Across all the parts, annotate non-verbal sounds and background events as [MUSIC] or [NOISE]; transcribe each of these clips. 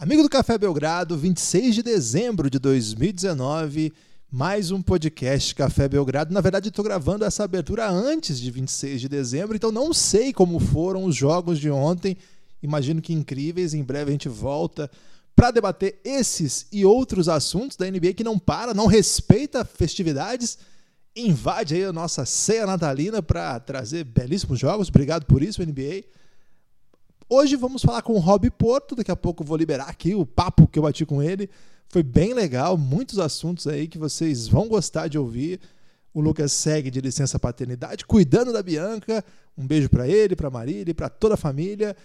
Amigo do Café Belgrado, 26 de dezembro de 2019, mais um podcast Café Belgrado. Na verdade, estou gravando essa abertura antes de 26 de dezembro, então não sei como foram os jogos de ontem. Imagino que incríveis. Em breve a gente volta para debater esses e outros assuntos da NBA que não para, não respeita festividades, invade aí a nossa ceia natalina para trazer belíssimos jogos. Obrigado por isso, NBA. Hoje vamos falar com o Rob Porto, daqui a pouco vou liberar aqui o papo que eu bati com ele. Foi bem legal, muitos assuntos aí que vocês vão gostar de ouvir. O Lucas segue de licença paternidade, cuidando da Bianca. Um beijo para ele, para Marília e para toda a família.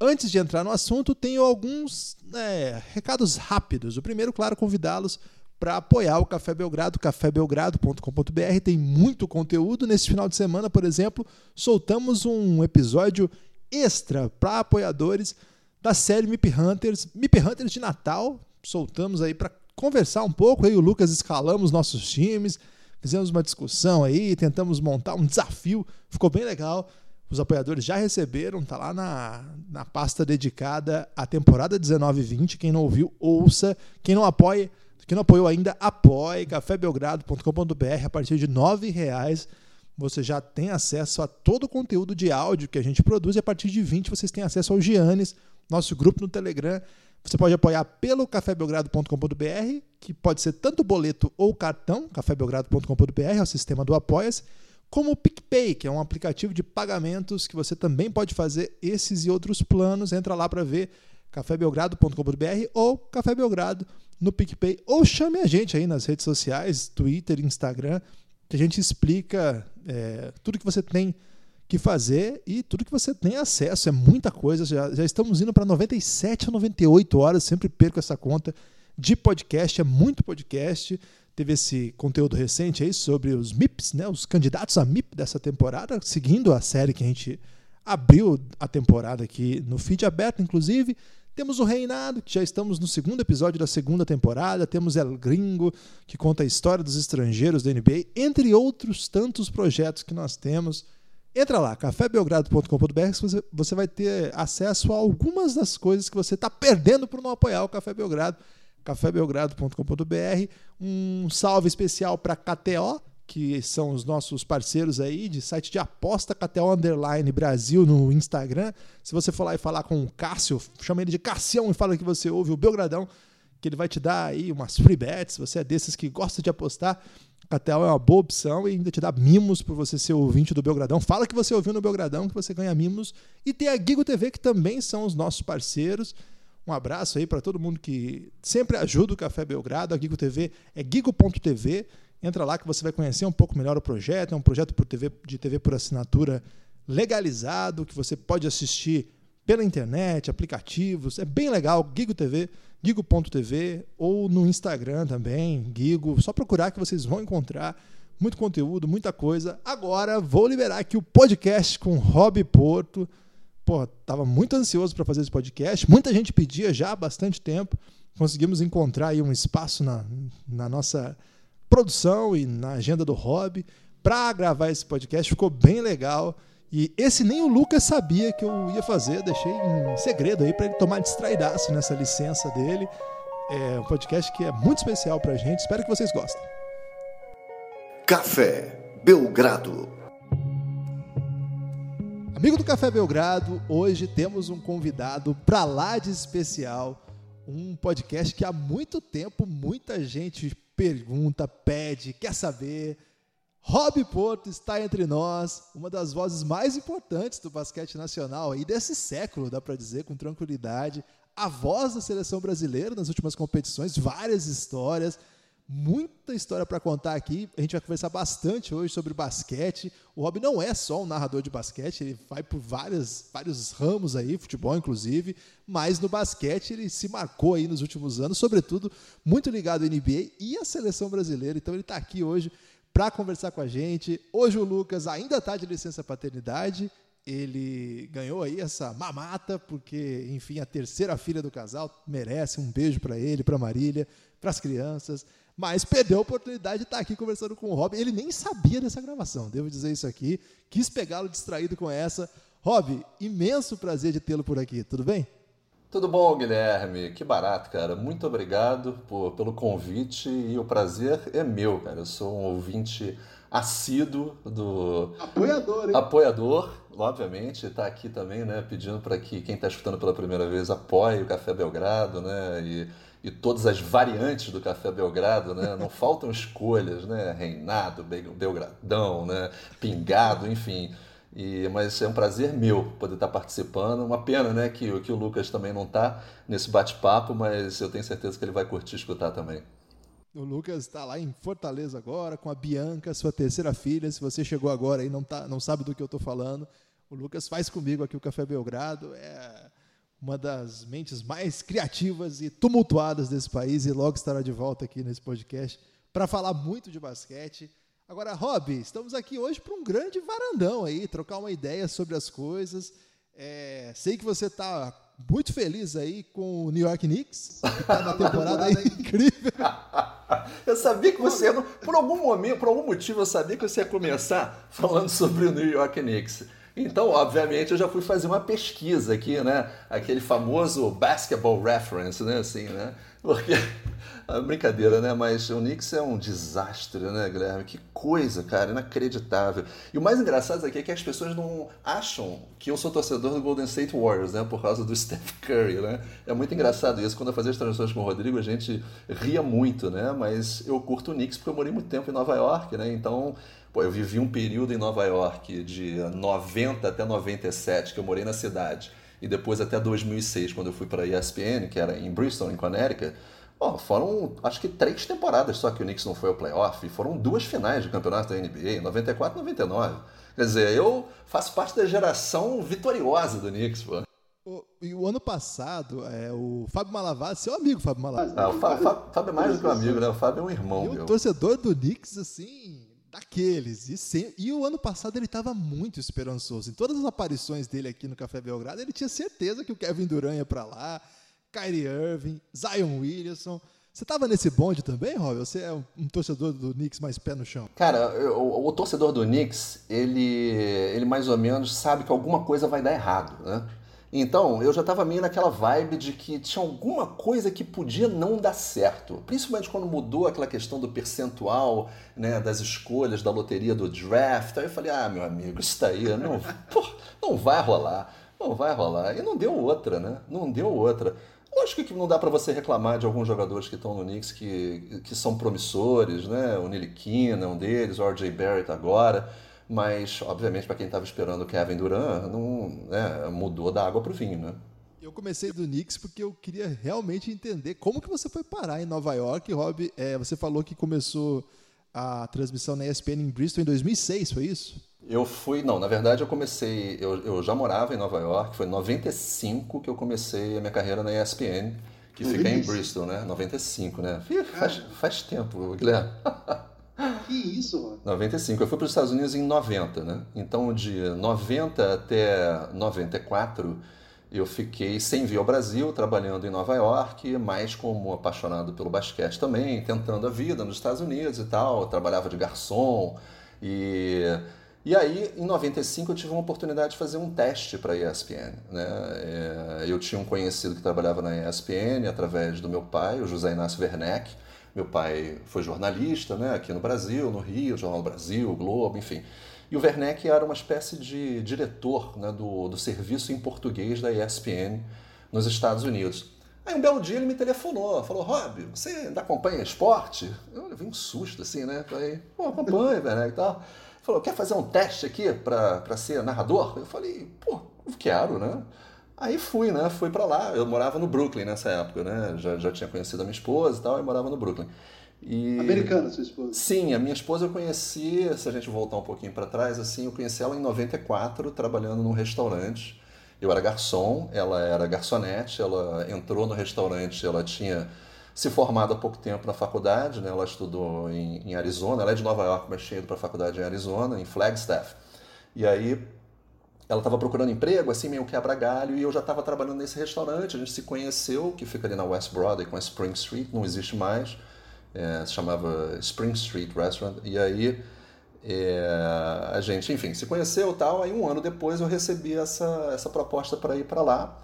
Antes de entrar no assunto, tenho alguns né, recados rápidos. O primeiro, claro, convidá-los para apoiar o Café Belgrado, cafébelgrado.com.br. Tem muito conteúdo. Nesse final de semana, por exemplo, soltamos um episódio extra para apoiadores da série MIP Hunters, MIP Hunters de Natal. Soltamos aí para conversar um pouco. Aí o Lucas escalamos nossos times, fizemos uma discussão aí, tentamos montar um desafio. Ficou bem legal. Os apoiadores já receberam, tá lá na, na pasta dedicada à temporada 19-20. Quem não ouviu, ouça. Quem não apoia, quem não apoiou ainda, apoie. cafébelgrado.com.br a partir de R$ reais você já tem acesso a todo o conteúdo de áudio que a gente produz e a partir de 20 vocês têm acesso ao Giannis, nosso grupo no Telegram. Você pode apoiar pelo cafébelgrado.com.br, que pode ser tanto boleto ou cartão, cafébelgrado.com.br, é o sistema do Apoias, como o PicPay, que é um aplicativo de pagamentos que você também pode fazer esses e outros planos. Entra lá para ver cafébelgrado.com.br ou Café Belgrado no PicPay, ou chame a gente aí nas redes sociais, Twitter, Instagram, que a gente explica é, tudo que você tem que fazer e tudo que você tem acesso. É muita coisa. Já, já estamos indo para 97 ou 98 horas, sempre perco essa conta de podcast. É muito podcast. Teve esse conteúdo recente aí sobre os MIPs, né, os candidatos a MIP dessa temporada, seguindo a série que a gente abriu a temporada aqui no feed aberto, inclusive. Temos o Reinado, que já estamos no segundo episódio da segunda temporada. Temos El Gringo, que conta a história dos estrangeiros da NBA, entre outros tantos projetos que nós temos. Entra lá, cafébelgrado.com.br, você, você vai ter acesso a algumas das coisas que você está perdendo por não apoiar o Café Belgrado. cafébelgrado.com.br. Um salve especial para KTO, que são os nossos parceiros aí de site de aposta KTO Underline Brasil no Instagram. Se você for lá e falar com o Cássio, chama ele de Cassião e fala que você ouve o Belgradão, que ele vai te dar aí umas free bets. Você é desses que gosta de apostar. KTO é uma boa opção e ainda te dá mimos por você ser ouvinte do Belgradão. Fala que você ouviu no Belgradão, que você ganha mimos. E tem a Gigo TV, que também são os nossos parceiros. Um abraço aí para todo mundo que sempre ajuda o Café Belgrado. A Gigo TV é gigo.tv. Entra lá que você vai conhecer um pouco melhor o projeto. É um projeto de TV por assinatura legalizado, que você pode assistir pela internet, aplicativos. É bem legal. Gigo TV, gigo.tv ou no Instagram também, Gigo. Só procurar que vocês vão encontrar muito conteúdo, muita coisa. Agora vou liberar aqui o podcast com Rob Porto. Pô, tava muito ansioso para fazer esse podcast. Muita gente pedia já há bastante tempo. Conseguimos encontrar aí um espaço na, na nossa produção e na agenda do hobby para gravar esse podcast. Ficou bem legal. E esse nem o Lucas sabia que eu ia fazer, deixei em segredo aí para ele tomar distraidaço nessa licença dele. É um podcast que é muito especial para a gente. Espero que vocês gostem. Café Belgrado. Amigo do Café Belgrado, hoje temos um convidado para lá de especial, um podcast que há muito tempo muita gente pergunta, pede, quer saber. Rob Porto está entre nós, uma das vozes mais importantes do basquete nacional e desse século, dá para dizer com tranquilidade. A voz da seleção brasileira nas últimas competições, várias histórias muita história para contar aqui. A gente vai conversar bastante hoje sobre basquete. O Rob não é só um narrador de basquete, ele vai por várias, vários ramos aí, futebol inclusive, mas no basquete ele se marcou aí nos últimos anos, sobretudo muito ligado à NBA e à seleção brasileira. Então ele está aqui hoje para conversar com a gente. Hoje o Lucas ainda está de licença paternidade. Ele ganhou aí essa mamata, porque, enfim, a terceira filha do casal merece um beijo para ele, para Marília, para as crianças mas perdeu a oportunidade de estar aqui conversando com o Rob. Ele nem sabia dessa gravação, devo dizer isso aqui. Quis pegá-lo distraído com essa. Rob, imenso prazer de tê-lo por aqui, tudo bem? Tudo bom, Guilherme? Que barato, cara. Muito obrigado por, pelo convite e o prazer é meu, cara. Eu sou um ouvinte assíduo do. Apoiador, hein? Apoiador, obviamente. Está aqui também, né? Pedindo para que quem está escutando pela primeira vez apoie o Café Belgrado, né? E, e todas as variantes do Café Belgrado, né? Não [LAUGHS] faltam escolhas, né? Reinado, Belgradão, né? Pingado, enfim. E, mas é um prazer meu poder estar participando. Uma pena né, que, que o Lucas também não está nesse bate-papo, mas eu tenho certeza que ele vai curtir escutar também. O Lucas está lá em Fortaleza agora com a Bianca, sua terceira filha. Se você chegou agora e não, tá, não sabe do que eu estou falando, o Lucas faz comigo aqui o Café Belgrado. É uma das mentes mais criativas e tumultuadas desse país e logo estará de volta aqui nesse podcast para falar muito de basquete Agora, Rob, estamos aqui hoje para um grande varandão aí, trocar uma ideia sobre as coisas. É, sei que você está muito feliz aí com o New York Knicks, que está na [LAUGHS] temporada incrível. [LAUGHS] Eu sabia que você, por algum momento, por algum motivo, eu sabia que você ia começar falando sobre o New York Knicks. Então, obviamente, eu já fui fazer uma pesquisa aqui, né? Aquele famoso basketball reference, né? Assim, né? Porque ah, [LAUGHS] brincadeira, né? Mas o Knicks é um desastre, né, Guilherme? Que coisa, cara, inacreditável. E o mais engraçado aqui é que as pessoas não acham que eu sou torcedor do Golden State Warriors, né? Por causa do [LAUGHS] Steph Curry, né? É muito engraçado isso. Quando eu fazia as transmissões com o Rodrigo, a gente ria muito, né? Mas eu curto o Knicks porque eu morei muito tempo em Nova York, né? Então, pô, eu vivi um período em Nova York de 90 até 97, que eu morei na cidade. E depois até 2006, quando eu fui para a ESPN, que era em Bristol, em Connecticut, Oh, foram acho que três temporadas só que o Knicks não foi ao playoff, e foram duas finais de campeonato da NBA, 94 e 99. Quer dizer, eu faço parte da geração vitoriosa do Knicks, pô. e o ano passado, é, o Fábio Malavaz, seu amigo Fábio Malavaz. Ah, o Fábio é mais do que um amigo, né? O Fábio é um irmão. E meu. um torcedor do Knicks, assim, daqueles. E, sem, e o ano passado ele estava muito esperançoso. Em todas as aparições dele aqui no Café Belgrado, ele tinha certeza que o Kevin Durant ia para lá, Kyrie Irving, Zion Williamson. Você estava nesse bonde também, Rob? Você é um, um, torcedor do Knicks mais pé no chão? Cara, o, o, torcedor do Knicks, ele, ele mais ou menos sabe que alguma coisa vai dar errado, né? Então, eu já estava meio naquela vibe de que tinha alguma coisa que podia não dar certo. Principalmente quando mudou aquela questão do percentual, né, das escolhas, da loteria do draft. Aí eu falei, ah, meu amigo, isso daí não, [LAUGHS] não vai rolar. Não vai rolar. E não deu outra, né? Não deu outra. Lógico que não dá para você reclamar de alguns jogadores que estão no Knicks que, que são promissores, né? O Niliquina é um deles, o RJ Barrett agora. Mas, obviamente, para quem estava esperando o Kevin Durant, não, né, mudou da água para o vinho, né? Eu comecei do Knicks porque eu queria realmente entender como que você foi parar em Nova York. Rob, é, você falou que começou a transmissão na ESPN em Bristol em 2006, foi isso? Eu fui, não, na verdade eu comecei, eu, eu já morava em Nova York, foi em 95 que eu comecei a minha carreira na ESPN, que fica em Bristol, né? 95, né? Faz, faz tempo, Guilherme. [LAUGHS] Que isso, mano? 95. Eu fui para os Estados Unidos em 90, né? Então, de 90 até 94, eu fiquei sem vir ao Brasil, trabalhando em Nova York, mais como apaixonado pelo basquete também, tentando a vida nos Estados Unidos e tal. Eu trabalhava de garçom e e aí, em 95, eu tive uma oportunidade de fazer um teste para a ESPN. Né? É, eu tinha um conhecido que trabalhava na ESPN através do meu pai, o José Inácio Werneck. Meu pai foi jornalista né? aqui no Brasil, no Rio, Jornal Brasil, Globo, enfim. E o Werneck era uma espécie de diretor né? do, do serviço em português da ESPN nos Estados Unidos. Aí um belo dia ele me telefonou, falou, Rob, você ainda acompanha esporte? Eu levei um susto assim, né? Falei, pô, acompanha, Werneck e tal falou, quer fazer um teste aqui para ser narrador? Eu falei, pô, quero, né? Aí fui, né? Fui para lá. Eu morava no Brooklyn nessa época, né? Já, já tinha conhecido a minha esposa e tal, e morava no Brooklyn. E... Americana, sua esposa? Sim, a minha esposa eu conheci, se a gente voltar um pouquinho para trás, assim, eu conheci ela em 94, trabalhando num restaurante. Eu era garçom, ela era garçonete, ela entrou no restaurante, ela tinha se formado há pouco tempo na faculdade, né? ela estudou em, em Arizona, ela é de Nova York, mas tinha ido para a faculdade em Arizona, em Flagstaff. E aí ela estava procurando emprego, assim, meio quebra-galho, e eu já estava trabalhando nesse restaurante, a gente se conheceu, que fica ali na West Broadway com a Spring Street, não existe mais, é, se chamava Spring Street Restaurant, e aí é, a gente, enfim, se conheceu tal, aí um ano depois eu recebi essa, essa proposta para ir para lá,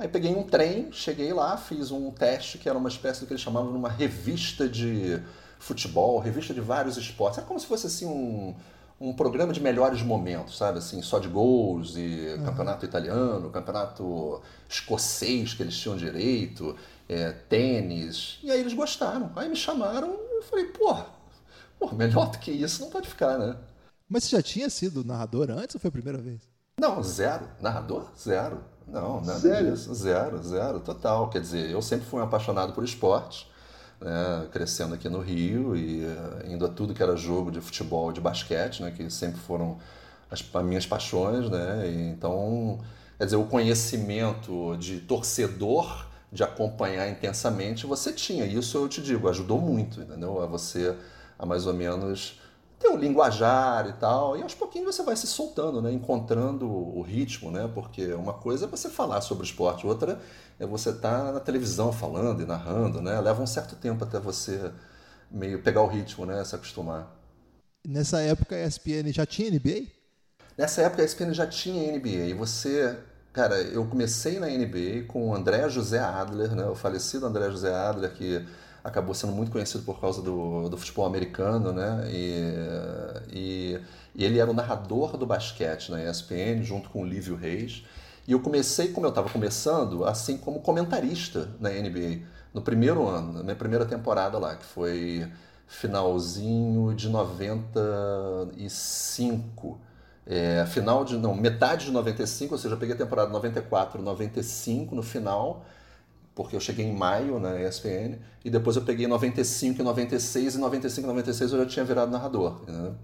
Aí peguei um trem, cheguei lá, fiz um teste que era uma espécie do que eles chamavam de uma revista de futebol, revista de vários esportes. Era como se fosse assim um, um programa de melhores momentos, sabe? Assim, só de gols e uhum. campeonato italiano, campeonato escocês que eles tinham direito, é, tênis. E aí eles gostaram. Aí me chamaram e falei, pô, pô, melhor do que isso não pode ficar, né? Mas você já tinha sido narrador antes ou foi a primeira vez? Não, zero. Narrador? Zero. Não, nada Sério? disso. Zero, zero, total. Quer dizer, eu sempre fui um apaixonado por esporte, né? crescendo aqui no Rio e uh, indo a tudo que era jogo de futebol, de basquete, né? que sempre foram as, as minhas paixões, né? E, então, quer dizer, o conhecimento de torcedor, de acompanhar intensamente, você tinha. Isso eu te digo, ajudou muito, entendeu? A você, a mais ou menos tem o linguajar e tal, e aos pouquinhos você vai se soltando, né? encontrando o ritmo, né? porque uma coisa é você falar sobre o esporte, outra é você estar tá na televisão falando e narrando, né? leva um certo tempo até você meio pegar o ritmo, né? se acostumar. Nessa época a ESPN já tinha NBA? Nessa época a ESPN já tinha NBA, e você... Cara, eu comecei na NBA com o André José Adler, né? o falecido André José Adler, que acabou sendo muito conhecido por causa do, do futebol americano, né? E, e, e, ele era o narrador do basquete na ESPN, junto com o Lívio Reis. E eu comecei, como eu estava começando, assim como comentarista na NBA, no primeiro ano, na minha primeira temporada lá, que foi finalzinho de 95. É, final de, não, metade de 95, ou seja, eu peguei a temporada 94, 95 no final, porque eu cheguei em maio na ESPN, e depois eu peguei 95 e 96, e 95 e 96 eu já tinha virado narrador. Entendeu?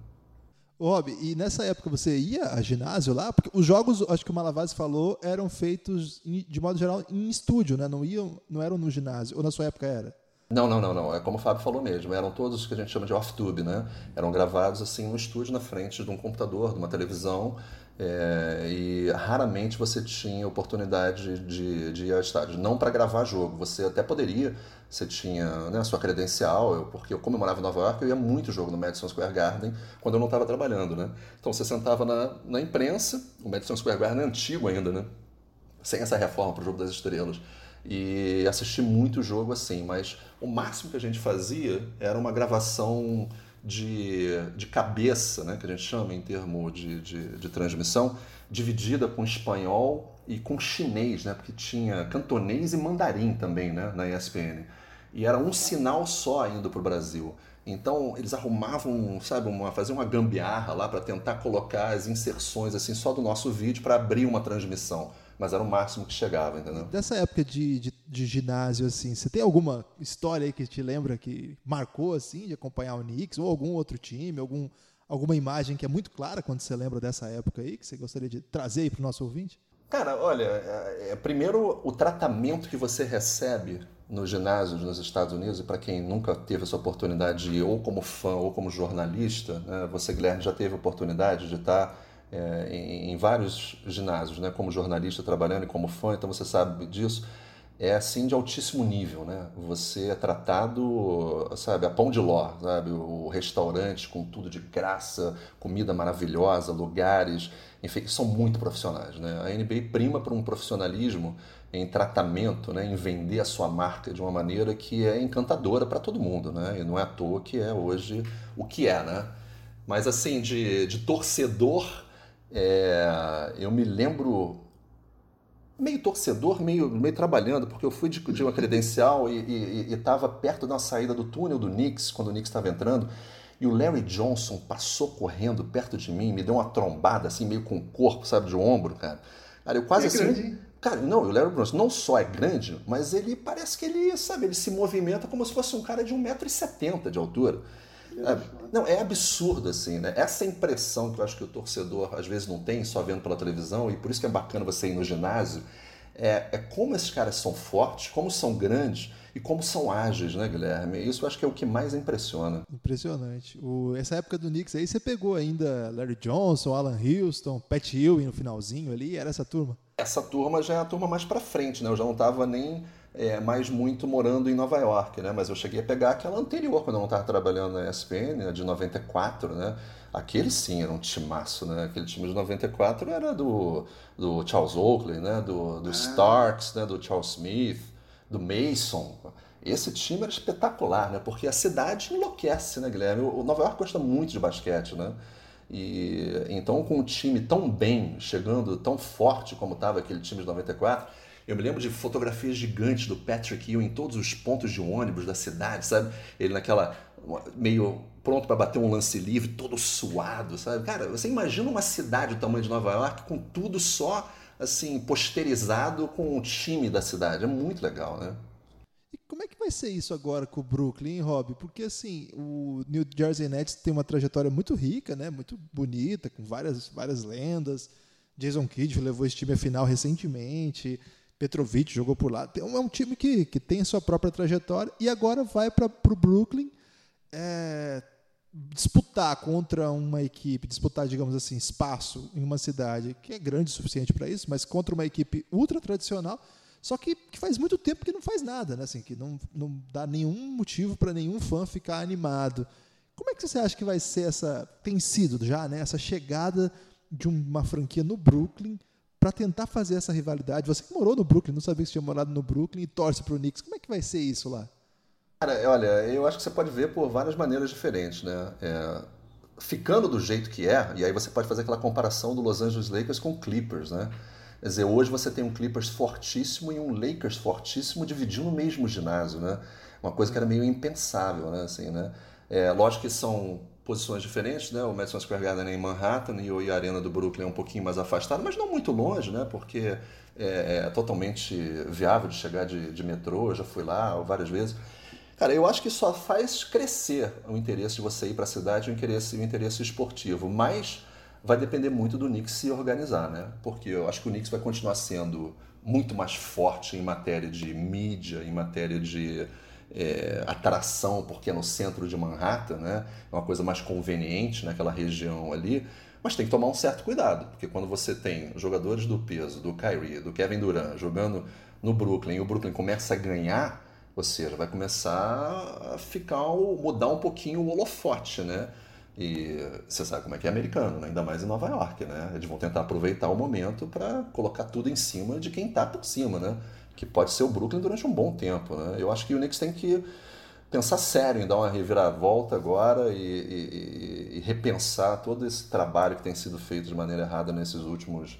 Rob, e nessa época você ia a ginásio lá? Porque os jogos, acho que o Malavase falou, eram feitos, de modo geral, em estúdio, né? Não, iam, não eram no ginásio. Ou na sua época era? Não, não, não, não. É como o Fábio falou mesmo. Eram todos o que a gente chama de off-tube, né? Eram gravados assim no estúdio, na frente de um computador, de uma televisão. É, e raramente você tinha oportunidade de, de ir ao estádio. Não para gravar jogo, você até poderia, você tinha né, a sua credencial, eu, porque eu, como eu morava em Nova York, eu ia muito jogo no Madison Square Garden quando eu não estava trabalhando. Né? Então você sentava na, na imprensa, o Madison Square Garden é antigo ainda, né? sem essa reforma para o Jogo das Estrelas. E assisti muito jogo assim, mas o máximo que a gente fazia era uma gravação de, de cabeça, né, que a gente chama em termo de, de, de transmissão, dividida com espanhol e com chinês, né, porque tinha cantonês e mandarim também né, na ESPN. E era um sinal só indo para o Brasil. Então eles arrumavam, sabe, uma, faziam uma gambiarra lá para tentar colocar as inserções assim só do nosso vídeo para abrir uma transmissão mas era o máximo que chegava, entendeu? Dessa época de, de, de, ginásio, assim, você tem alguma história aí que te lembra que marcou, assim, de acompanhar o Knicks ou algum outro time, algum, alguma imagem que é muito clara quando você lembra dessa época aí, que você gostaria de trazer aí para o nosso ouvinte? Cara, olha, é, é, primeiro o tratamento que você recebe nos ginásios nos Estados Unidos, e para quem nunca teve essa oportunidade de ir ou como fã ou como jornalista, né, você, Guilherme, já teve a oportunidade de estar é, em, em, vários ginásios, né, como jornalista trabalhando e como fã, então você sabe disso. É assim de altíssimo nível, né? Você é tratado, sabe, a pão de ló, sabe? O restaurante com tudo de graça, comida maravilhosa, lugares, enfim, são muito profissionais, né? A NBA prima por um profissionalismo em tratamento, né, em vender a sua marca de uma maneira que é encantadora para todo mundo, né? E não é à toa que é hoje o que é, né? Mas assim, de, de torcedor é, eu me lembro meio torcedor, meio, meio trabalhando, porque eu fui de, de uma credencial e estava perto da saída do túnel do Knicks, quando o Knicks estava entrando, e o Larry Johnson passou correndo perto de mim, me deu uma trombada, assim, meio com o corpo, sabe, de ombro, cara. Cara, eu quase é assim... Grande. Cara, não, o Larry Johnson não só é grande, mas ele parece que ele, sabe, ele se movimenta como se fosse um cara de 1,70m de altura. É, não, é absurdo, assim, né? Essa impressão que eu acho que o torcedor às vezes não tem, só vendo pela televisão, e por isso que é bacana você ir no ginásio, é, é como esses caras são fortes, como são grandes e como são ágeis, né, Guilherme? Isso eu acho que é o que mais impressiona. Impressionante. O, essa época do Knicks aí, você pegou ainda Larry Johnson, Alan Houston, Pat Ewing no finalzinho ali, era essa turma? Essa turma já é a turma mais pra frente, né? Eu já não tava nem é, mas muito morando em Nova York, né? Mas eu cheguei a pegar aquela anterior, quando eu não estava trabalhando na ESPN, de 94, né? Aquele sim era um timaço, né? Aquele time de 94 era do, do Charles Oakley, né? Do, do ah. Starks, né? Do Charles Smith, do Mason. Esse time era espetacular, né? Porque a cidade enlouquece, né, Guilherme? O Nova York gosta muito de basquete, né? E então com o time tão bem, chegando tão forte como estava aquele time de 94, eu me lembro de fotografias gigantes do Patrick Hill em todos os pontos de ônibus da cidade, sabe? Ele naquela meio pronto para bater um lance livre, todo suado, sabe? Cara, você imagina uma cidade do tamanho de Nova York com tudo só assim posterizado com o time da cidade. É muito legal, né? E como é que vai ser isso agora com o Brooklyn, Rob? Porque assim, o New Jersey Nets tem uma trajetória muito rica, né? Muito bonita, com várias várias lendas. Jason Kidd levou esse time à final recentemente. Petrovic jogou por lá. É um time que, que tem a sua própria trajetória e agora vai para o Brooklyn é, disputar contra uma equipe, disputar, digamos assim, espaço em uma cidade que é grande o suficiente para isso, mas contra uma equipe ultra tradicional, só que, que faz muito tempo que não faz nada, né? assim, que não, não dá nenhum motivo para nenhum fã ficar animado. Como é que você acha que vai ser essa. Tem sido já, né? Essa chegada de uma franquia no Brooklyn para tentar fazer essa rivalidade. Você que morou no Brooklyn, não sabia que tinha morado no Brooklyn e torce para o Knicks. Como é que vai ser isso lá? Cara, olha, eu acho que você pode ver por várias maneiras diferentes, né? É, ficando do jeito que é, e aí você pode fazer aquela comparação do Los Angeles Lakers com Clippers, né? Quer dizer, hoje você tem um Clippers fortíssimo e um Lakers fortíssimo dividindo o mesmo ginásio, né? Uma coisa que era meio impensável, né? Assim, né? É, lógico que são posições diferentes, né? O Madison Square Garden é em Manhattan e a Arena do Brooklyn é um pouquinho mais afastada, mas não muito longe, né? Porque é, é totalmente viável de chegar de, de metrô, eu já fui lá várias vezes. Cara, eu acho que só faz crescer o interesse de você ir para a cidade, o interesse, o interesse esportivo, mas vai depender muito do Knicks se organizar, né? Porque eu acho que o Knicks vai continuar sendo muito mais forte em matéria de mídia, em matéria de é, atração, porque é no centro de Manhattan, né? É uma coisa mais conveniente naquela região ali. Mas tem que tomar um certo cuidado, porque quando você tem jogadores do peso, do Kyrie, do Kevin Durant, jogando no Brooklyn, e o Brooklyn começa a ganhar, ou seja, vai começar a ficar, mudar um pouquinho o holofote, né? E você sabe como é que é americano, né? ainda mais em Nova York, né? Eles vão tentar aproveitar o momento para colocar tudo em cima de quem está por cima, né? Que pode ser o Brooklyn durante um bom tempo. Né? Eu acho que o Knicks tem que pensar sério em dar uma reviravolta agora e, e, e, repensar todo esse trabalho que tem sido feito de maneira errada nesses últimos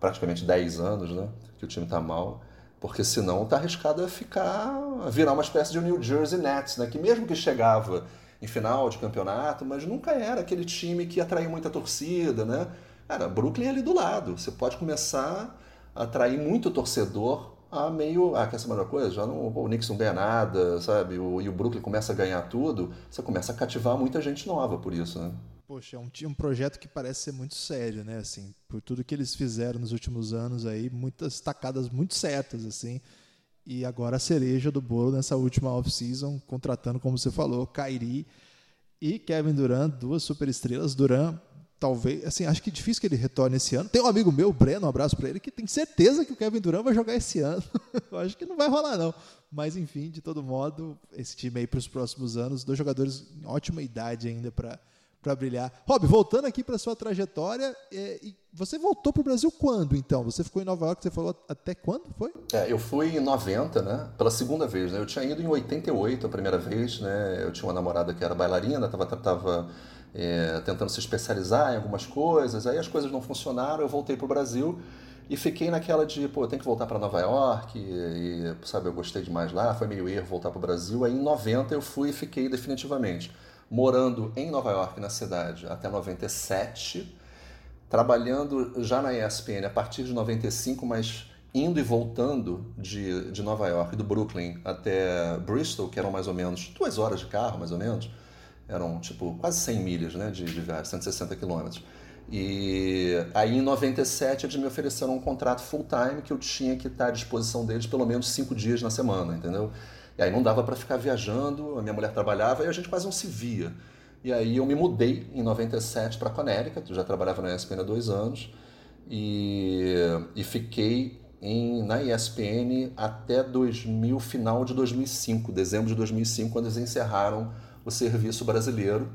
praticamente 10 anos, né? que o time está mal, porque senão está arriscado a ficar, a virar uma espécie de New Jersey Nets, né? que mesmo que chegava em final de campeonato, mas nunca era aquele time que atraiu muita torcida, né? Cara, Brooklyn é ali do lado, você pode começar a atrair muito torcedor a meio, ah, quer saber uma coisa? Já não, o não ganha nada, sabe? O, e o Brooklyn começa a ganhar tudo, você começa a cativar muita gente nova por isso, né? Poxa, é um, um projeto que parece ser muito sério, né? Assim, por tudo que eles fizeram nos últimos anos aí, muitas tacadas muito certas, assim. E agora a cereja do bolo nessa última off-season, contratando, como você falou, Kyrie e Kevin Durant, duas superestrelas. Durant talvez, assim, acho que é difícil que ele retorne esse ano. Tem um amigo meu, Breno, um abraço para ele, que tem certeza que o Kevin Durant vai jogar esse ano. [LAUGHS] Eu acho que não vai rolar não. Mas enfim, de todo modo, esse time aí para os próximos anos, dois jogadores em ótima idade ainda para para brilhar. Rob, voltando aqui para sua trajetória, é, você voltou para o Brasil quando, então? Você ficou em Nova York, você falou até quando foi? É, eu fui em 90, né? Pela segunda vez, né? Eu tinha ido em 88 a primeira vez, né? Eu tinha uma namorada que era bailarina, estava tava, é, tentando se especializar em algumas coisas, aí as coisas não funcionaram, eu voltei para o Brasil e fiquei naquela de, pô, tenho que voltar para Nova York, e, e, sabe, eu gostei demais lá, foi meio erro voltar para o Brasil. Aí em 90 eu fui e fiquei definitivamente morando em Nova York, na cidade, até 97, trabalhando já na ESPN a partir de 95, mas indo e voltando de, de Nova York, do Brooklyn até Bristol, que eram mais ou menos duas horas de carro, mais ou menos, eram tipo quase 100 milhas né, de, de viagem, 160 quilômetros. E aí em 97 eles me ofereceram um contrato full time que eu tinha que estar à disposição deles pelo menos cinco dias na semana, entendeu? E aí não dava para ficar viajando, a minha mulher trabalhava e a gente quase não se via. E aí eu me mudei em 97 para Connecticut, já trabalhava na ESPN há dois anos, e, e fiquei em, na ESPN até 2000, final de 2005, dezembro de 2005, quando eles encerraram o serviço brasileiro.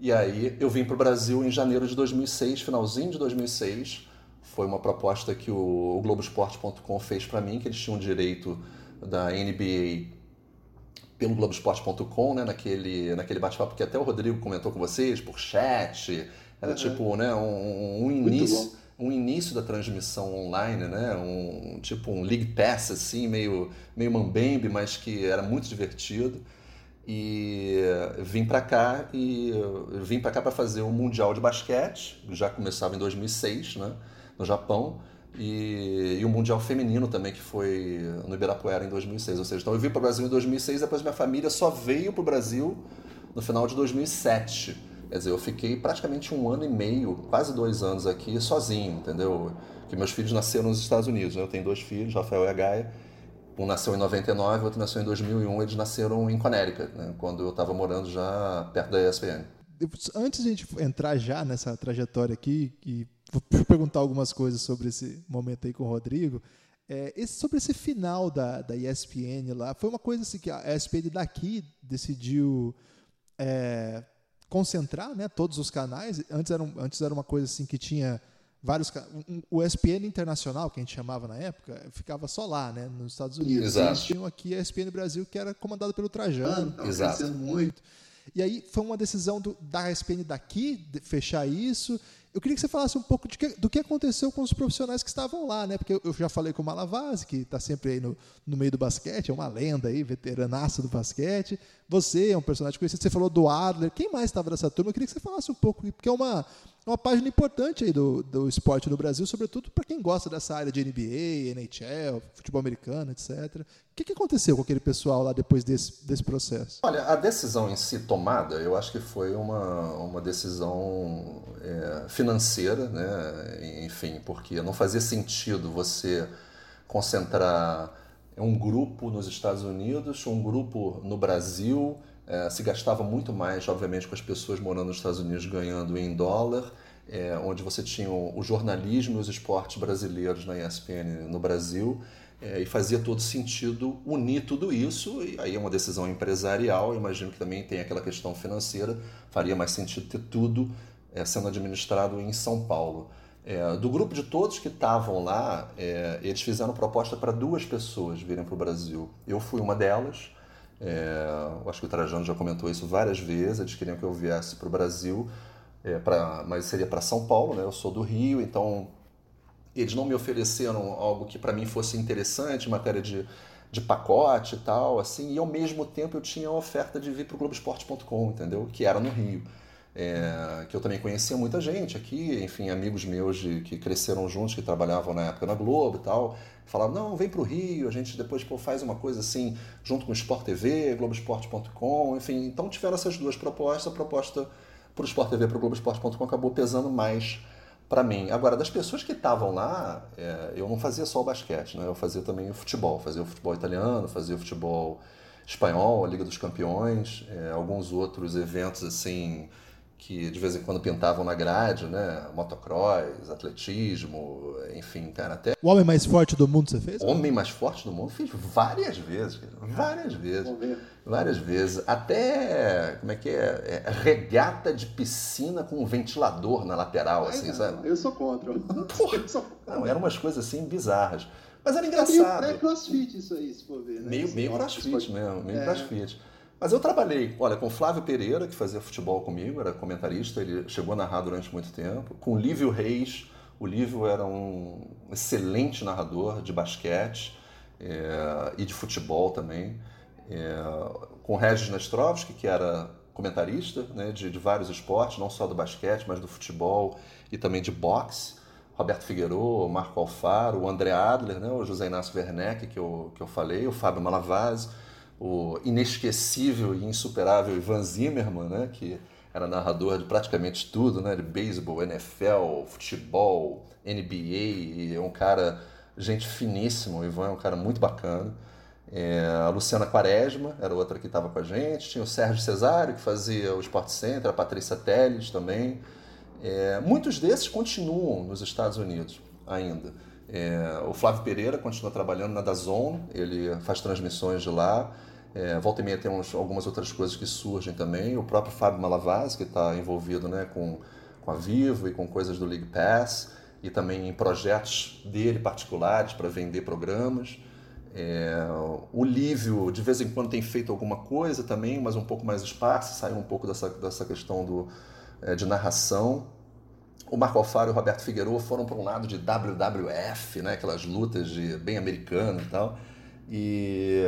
E aí eu vim para o Brasil em janeiro de 2006, finalzinho de 2006. Foi uma proposta que o, Globoesporte.com fez para mim, que eles tinham direito da NBA pelo Globoesporte.com, né, naquele, naquele bate-papo que até o Rodrigo comentou com vocês, por chat. Era uhum. tipo né, um, um início um início da transmissão online, né? Um tipo um League Pass assim, meio meio mambembe, mas que era muito divertido. E vim para cá e vim para cá para fazer o mundial de basquete, já começava em 2006, né, no Japão. E, e o Mundial Feminino também, que foi no Ibirapuera em 2006. Ou seja, então eu vim para o Brasil em 2006, depois minha família só veio para o Brasil no final de 2007. Quer dizer, eu fiquei praticamente um ano e meio, quase dois anos aqui, sozinho, entendeu? Que meus filhos nasceram nos Estados Unidos, né? Eu tenho dois filhos, Rafael e a Gaia. Um nasceu em 99, o outro nasceu em 2001. Eles nasceram em Connecticut, né? quando eu estava morando já perto da ESPN. Antes de a gente entrar já nessa trajetória aqui, e vou perguntar algumas coisas sobre esse momento aí com o Rodrigo, é, esse, sobre esse final da, da ESPN lá, foi uma coisa assim que a ESPN daqui decidiu é, concentrar né, todos os canais. Antes era, antes era uma coisa assim que tinha vários. O ESPN Internacional, que a gente chamava na época, ficava só lá, né, nos Estados Unidos. Exato. Eles tinham aqui a ESPN Brasil, que era comandado pelo Trajano, ah, crescendo muito. E aí foi uma decisão do, da ESPN daqui de fechar isso. Eu queria que você falasse um pouco que, do que aconteceu com os profissionais que estavam lá, né? Porque eu, já falei com o Malavase, que está sempre aí no, no meio do basquete, é uma lenda aí, veteranaço do basquete. Você é um personagem conhecido, você falou do Adler. Quem mais estava nessa turma? Eu queria que você falasse um pouco, porque é uma, é uma página importante aí do, do esporte no Brasil, sobretudo para quem gosta dessa área de NBA, NHL, futebol americano, etc. O que, que aconteceu com aquele pessoal lá depois desse, desse processo? Olha, a decisão em si tomada, eu acho que foi uma, uma decisão é, financeira, né? enfim, porque não fazia sentido você concentrar um grupo nos Estados Unidos, um grupo no Brasil, é, se gastava muito mais, obviamente, com as pessoas morando nos Estados Unidos ganhando em dólar, é, onde você tinha o, jornalismo e os esportes brasileiros na ESPN no Brasil, é, e fazia todo sentido unir tudo isso, e aí é uma decisão empresarial, imagino que também tem aquela questão financeira, faria mais sentido ter tudo é, sendo administrado em São Paulo. É, do grupo de todos que estavam lá, é, eles fizeram proposta para duas pessoas virem para o Brasil. Eu fui uma delas, é, acho que o Trajano já comentou isso várias vezes, eles queriam que eu viesse para o Brasil, é, pra, mas seria para São Paulo, né? eu sou do Rio, então eles não me ofereceram algo que para mim fosse interessante, em matéria de, de pacote e tal, assim, e ao mesmo tempo eu tinha a oferta de vir para o Globoesporte.com, entendeu? Que era no Rio. É, que eu também conhecia muita gente aqui, enfim, amigos meus de, que cresceram juntos, que trabalhavam na época na Globo e tal, falavam, não, vem para o Rio, a gente depois pô, faz uma coisa assim, junto com o Sport TV, Globoesporte.com, enfim, então tiveram essas duas propostas, a proposta para o Sport TV para o Globoesporte.com acabou pesando mais para mim. Agora, das pessoas que estavam lá, é, eu não fazia só o basquete, né? eu fazia também o futebol, fazia o futebol italiano, fazia o futebol espanhol, a Liga dos Campeões, é, alguns outros eventos assim que de vez em quando pintavam na grade, né? Motocross, atletismo, enfim, cara, até. O homem mais forte do mundo você fez? O homem mais forte do mundo fiz várias vezes, várias vezes, várias vezes, até como é que é, é regata de piscina com um ventilador na lateral, Ai, assim, sabe? Eu sou contra. Porra, [LAUGHS] eu sou contra. Não, eram umas coisas assim bizarras. Mas era engraçado. É meio crossfit isso aí, se for ver. Né? Meio, meio crossfit mesmo, meio é. crossfit. Mas eu trabalhei, olha, com Flávio Pereira, que fazia futebol comigo, era comentarista, ele chegou a narrar durante muito tempo. Com Lívio Reis, o Lívio era um excelente narrador de basquete é, e de futebol também. É, com Regis Nastrovski, que era comentarista né, de, de, vários esportes, não só do basquete, mas do futebol e também de boxe. Roberto Figueiredo, Marco Alfaro, o André Adler, né, o José Inácio Werneck, que eu, que eu falei, o Fábio Malavase o inesquecível e insuperável Ivan Zimmerman, né, que era narrador de praticamente tudo, né, de beisebol, NFL, futebol, NBA, é um cara, gente finíssimo, o Ivan é um cara muito bacana. É, a Luciana Quaresma era outra que estava com a gente, tinha o Sérgio Cesário, que fazia o Sport Center, a Patrícia Teles também. É, muitos desses continuam nos Estados Unidos ainda. É, o Flávio Pereira continua trabalhando na Dazon, ele faz transmissões de lá. É, volta e meia tem uns, algumas outras coisas que surgem também. O próprio Fábio Malavaz, que está envolvido né, com, com a Vivo e com coisas do League Pass, e também em projetos dele particulares para vender programas. É, o Lívio, de vez em quando, tem feito alguma coisa também, mas um pouco mais esparsa, saiu um pouco dessa, dessa questão do, é, de narração. O Marco Alfaro e o Roberto Figueiredo foram para um lado de WWF, né, aquelas lutas de bem americano e tal. E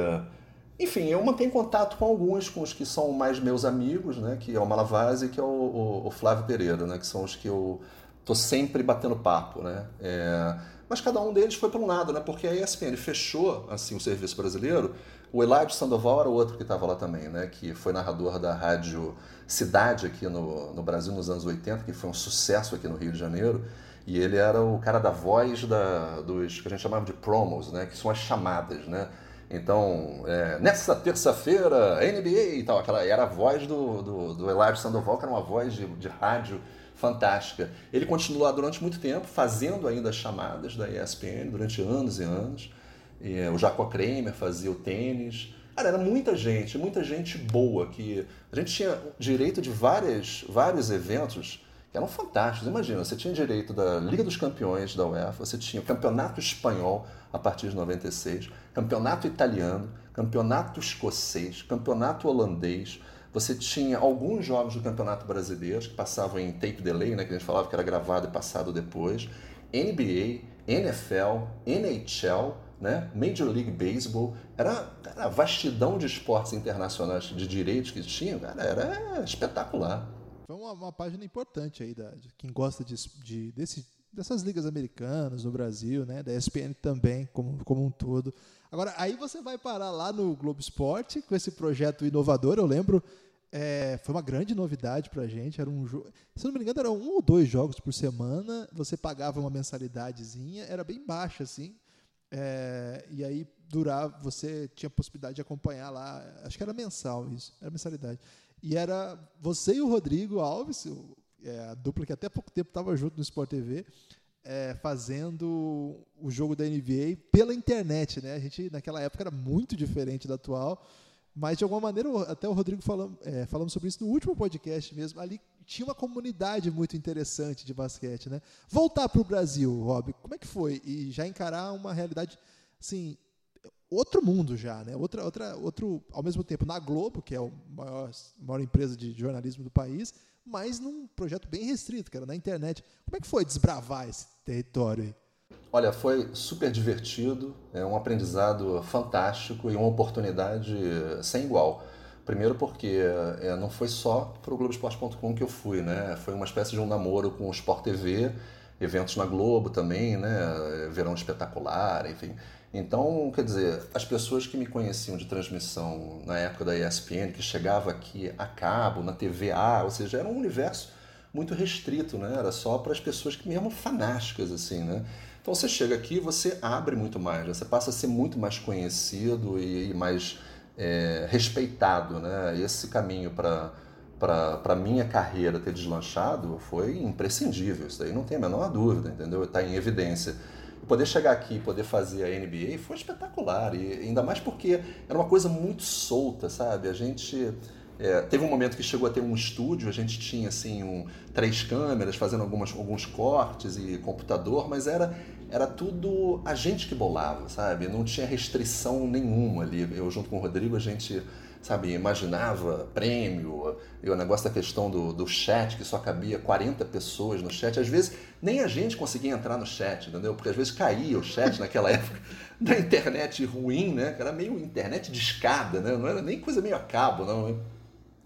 enfim, eu mantenho contato com alguns, com os que são mais meus amigos, né? Que é o Malavase e que é o, o, o, Flávio Pereira, né? Que são os que eu tô sempre batendo papo, né? É, mas cada um deles foi para um lado, né? Porque a ESPN fechou assim o serviço brasileiro. O Eladio Sandoval era outro que estava lá também, né? Que foi narrador da rádio Cidade aqui no, no Brasil nos anos 80, que foi um sucesso aqui no Rio de Janeiro. E ele era o cara da voz da, dos que a gente chamava de promos, né? Que são as chamadas, né? Então, é, nessa terça-feira, NBA e tal, aquela era a voz do, do, do Sandoval, que era uma voz de, de rádio fantástica. Ele continuou lá durante muito tempo, fazendo ainda as chamadas da ESPN, durante anos e anos. E, é, o Jacó Kramer fazia o tênis. Cara, era muita gente, muita gente boa, que a gente tinha direito de várias, vários eventos que eram fantásticos. Imagina, você tinha direito da Liga dos Campeões da UEFA, você tinha o Campeonato Espanhol a partir de 96, Campeonato Italiano, Campeonato Escocês, Campeonato Holandês, você tinha alguns jogos do Campeonato Brasileiro que passavam em tape delay, né, que a gente falava que era gravado e passado depois, NBA, NFL, NHL, né, Major League Baseball, era, era a vastidão de esportes internacionais de direitos que tinha, cara, era espetacular. Foi uma, uma página importante aí da, de quem gosta de, de, desse, dessas ligas americanas no Brasil, né? Da ESPN também, como, como um todo. Agora, aí você vai parar lá no Globo Esporte com esse projeto inovador. Eu lembro, é, foi uma grande novidade pra gente. Era um jogo, se não me engano, eram um ou dois jogos por semana. Você pagava uma mensalidadezinha, era bem baixa assim. É, e aí durava, você tinha a possibilidade de acompanhar lá, acho que era mensal isso, era mensalidade. E era você e o Rodrigo Alves, é, a dupla que até pouco tempo estava junto no Sport TV, é, fazendo o jogo da NBA pela internet, né? A gente naquela época era muito diferente da atual, mas de alguma maneira até o Rodrigo falamos, é, falamos sobre isso no último podcast mesmo. Ali tinha uma comunidade muito interessante de basquete, né? Voltar para o Brasil, Rob, como é que foi e já encarar uma realidade assim outro mundo já, né? Outra, outra, outro, ao mesmo tempo na Globo, que é a maior, maior empresa de jornalismo do país, mas num projeto bem restrito, cara, na internet. Como é que foi desbravar esse território aí? Olha, foi super divertido, é um aprendizado fantástico e uma oportunidade sem igual. Primeiro porque é, não foi só para o Globoesporte.com que eu fui, né? Foi uma espécie de um namoro com o Sport TV, eventos na Globo também, né? Verão espetacular, enfim. Então, quer dizer, as pessoas que me conheciam de transmissão na época da ESPN, que chegava aqui a cabo, na TVA, ou seja, era um universo muito restrito, né? Era só para as pessoas que mesmo fanáticas, assim, né? Então você chega aqui, você abre muito mais, você passa a ser muito mais conhecido e, e mais é, respeitado, né? Esse caminho para para minha carreira ter deslanchado foi imprescindível, isso daí não tem a menor dúvida, entendeu? Está em evidência poder chegar aqui e poder fazer a NBA foi espetacular. E ainda mais porque era uma coisa muito solta, sabe? A gente. É, teve um momento que chegou a ter um estúdio, a gente tinha assim um, três câmeras fazendo algumas, alguns cortes e computador, mas era, era tudo a gente que bolava, sabe? Não tinha restrição nenhuma ali. Eu junto com o Rodrigo, a gente sabe, imaginava prêmio, e o negócio da questão do, do chat, que só cabia 40 pessoas no chat. Às vezes, nem a gente conseguia entrar no chat, entendeu? Porque às vezes caía o chat naquela [LAUGHS] época da internet ruim, né? Era meio internet de escada, né? Não era nem coisa meio a cabo, não.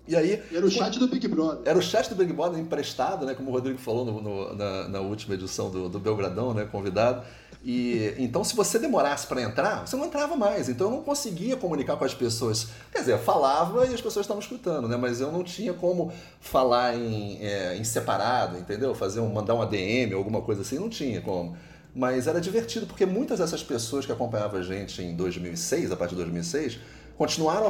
E aí, era o chat do Big Brother. Era o chat do Big Brother emprestado, né? Como o Rodrigo falou no, no, na, na, última edição do, do Belgradão, né? Convidado. E então, se você demorasse para entrar, você não entrava mais. Então, eu não conseguia comunicar com as pessoas. Quer dizer, falava e as pessoas estavam escutando, né? Mas eu não tinha como falar em, é, em separado, entendeu? Fazer um, mandar um ADM alguma coisa assim, não tinha como. Mas era divertido porque muitas dessas pessoas que acompanhavam a gente em 2006, a partir de 2006, continuaram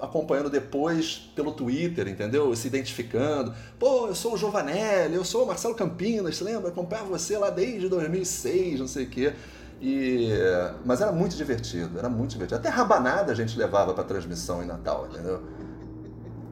acompanhando depois pelo Twitter, entendeu? Se identificando. Pô, eu sou o Giovanelli, eu sou o Marcelo Campinas, você lembra? Eu acompanhava você lá desde 2006, não sei o quê. E... Mas era muito divertido, era muito divertido. Até rabanada a gente levava para transmissão em Natal, entendeu?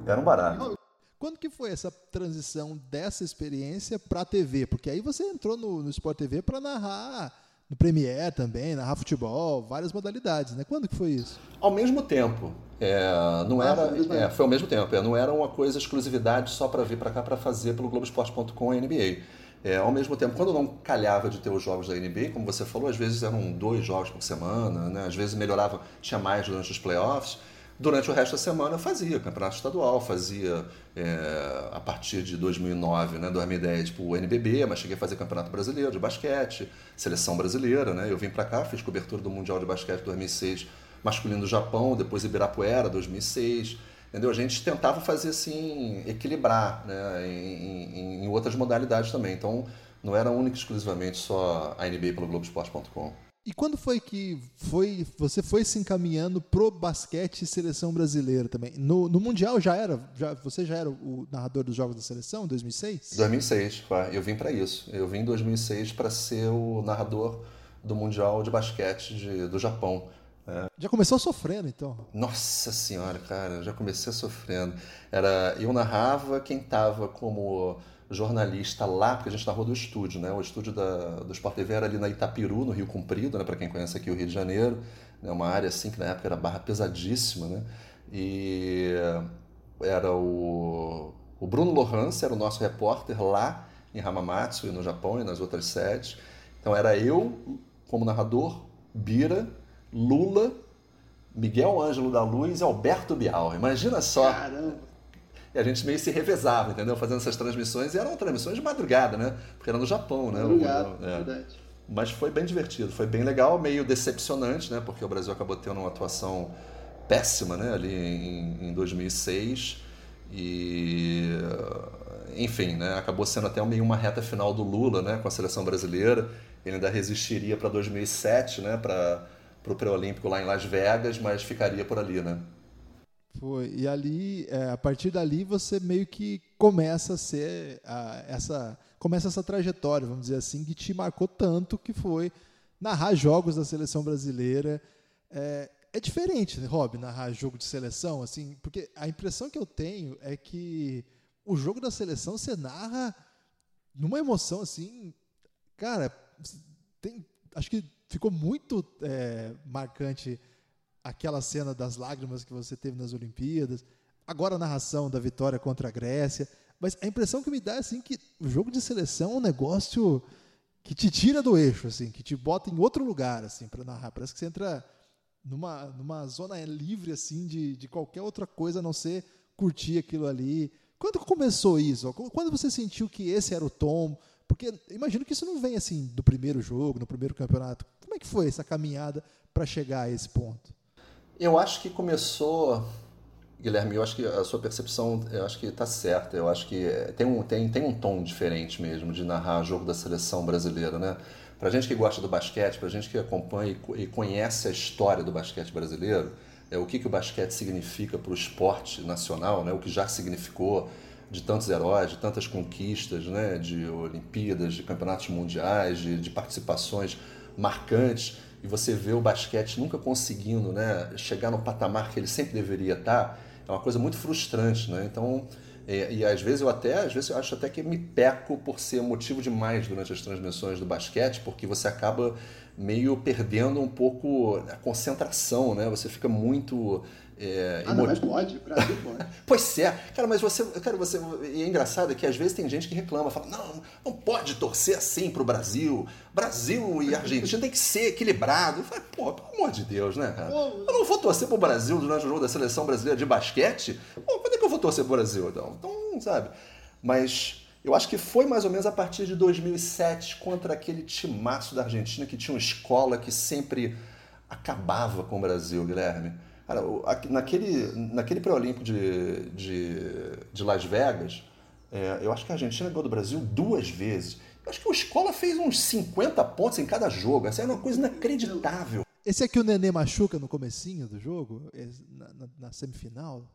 Era um barato. Quando que foi essa transição dessa experiência para a TV? Porque aí você entrou no, no Sport TV para narrar no Premiere também, narrar futebol, várias modalidades, né? Quando que foi isso? Ao mesmo tempo. É, não ah, era, foi, é, foi ao mesmo tempo. É, não era uma coisa exclusividade só para vir para cá para fazer pelo Globoesporte.com a NBA. É, ao mesmo tempo, quando não calhava de ter os jogos da NBA, como você falou, às vezes eram dois jogos por semana, né? às vezes melhorava, tinha mais durante os playoffs. Durante o resto da semana eu fazia campeonato estadual, fazia é, a partir de 2009, né, 2010, tipo o NBB, mas cheguei a fazer campeonato brasileiro de basquete, seleção brasileira, né? Eu vim para cá, fiz cobertura do Mundial de Basquete 2006, masculino do Japão, depois Ibirapuera 2006, entendeu? A gente tentava fazer assim, equilibrar, né, em, em, em outras modalidades também. Então, não era única exclusivamente só a NBA pelo Globoesporte.com. E quando foi que foi você foi se encaminhando pro basquete e seleção brasileira também? No, no Mundial já era? Já, você já era o narrador dos Jogos da Seleção em 2006? 2006, eu vim para isso. Eu vim em 2006 para ser o narrador do Mundial de Basquete de, do Japão. É. Já começou sofrendo, então? Nossa senhora, cara, já comecei sofrendo. Era, eu narrava quem estava como jornalista lá, porque a gente narrou do estúdio, né? O estúdio da, do Sport TV era ali na Itapiru, no Rio Comprido, né? Para quem conhece aqui o Rio de Janeiro, né? Uma área assim que na época era barra pesadíssima, né? E era o, o Bruno Lohans, era o nosso repórter lá em Hamamatsu e no Japão e nas outras sedes. Então era eu como narrador, Bira, Lula, Miguel Ângelo da Luz e Alberto Bial. Imagina só. Caramba e a gente meio se revezava, entendeu? Fazendo essas transmissões. E eram transmissões de madrugada, né? Porque era no Japão, né? Madrugada, é. verdade. Mas foi bem divertido, foi bem legal, meio decepcionante, né? Porque o Brasil acabou tendo uma atuação péssima, né? Ali em, em 2006. E enfim, né, acabou sendo até meio uma reta final do Lula, né, com a seleção brasileira. Ele ainda resistiria para 2007, né, para o pré-olímpico lá em Las Vegas, mas ficaria por ali, né? Foi. E ali, é, a partir dali, você meio que começa a ser a, essa. Começa essa trajetória, vamos dizer assim, que te marcou tanto que foi narrar jogos da seleção brasileira. É, é diferente, né, Rob, narrar jogo de seleção, assim, porque a impressão que eu tenho é que o jogo da seleção você narra numa emoção assim, cara, tem, acho que ficou muito é, marcante aquela cena das lágrimas que você teve nas Olimpíadas, agora a narração da vitória contra a Grécia. Mas a impressão que me dá é assim que o jogo de seleção é um negócio que te tira do eixo, assim, que te bota em outro lugar, assim, para narrar. Parece que você entra numa, numa zona livre, assim, de, de qualquer outra coisa a não ser curtir aquilo ali. Quando começou isso? Quando você sentiu que esse era o tom? Porque imagino que isso não vem assim do primeiro jogo, no primeiro campeonato. Como é que foi essa caminhada para chegar a esse ponto? Eu acho que começou, Guilherme, eu acho que a sua percepção, eu acho que está certa. Eu acho que tem um, tem, tem um tom diferente mesmo de narrar jogo da seleção brasileira, né? Para gente que gosta do basquete, para gente que acompanha e conhece a história do basquete brasileiro, é o que, que o basquete significa para o esporte nacional, né? O que já significou de tantos heróis, de tantas conquistas, né? De Olimpíadas, de campeonatos mundiais, de, de participações marcantes e você vê o basquete nunca conseguindo né, chegar no patamar que ele sempre deveria estar, é uma coisa muito frustrante. Né? Então, e, e, às vezes eu até, às vezes eu acho até que me peco por ser motivo demais durante as transmissões do basquete, porque você acaba meio perdendo um pouco a concentração, né? Você fica muito é, ah, não, mas pode, Brasil [LAUGHS] pode. pois é, cara, mas você, cara, você, e é engraçado que às vezes tem gente que reclama, fala, não, não pode torcer assim pro Brasil, Brasil e Argentina tem que ser equilibrado. Eu falo, pô, pelo amor de Deus, né, cara? Eu não vou torcer pro Brasil durante o jogo da seleção brasileira de basquete? Pô, quando é que eu vou torcer pro Brasil, então? Então, sabe? Mas eu acho que foi mais ou menos a partir de 2007 contra aquele timaço da Argentina que tinha uma escola que sempre acabava com o Brasil, Guilherme. Cara, naquele, naquele pré-olímpico de, de, de Las Vegas, é, eu acho que a Argentina ganhou do Brasil duas vezes. Eu acho que o Escola fez uns 50 pontos em cada jogo. Essa é uma coisa inacreditável. Esse aqui o Nenê machuca no comecinho do jogo, na, na, na semifinal?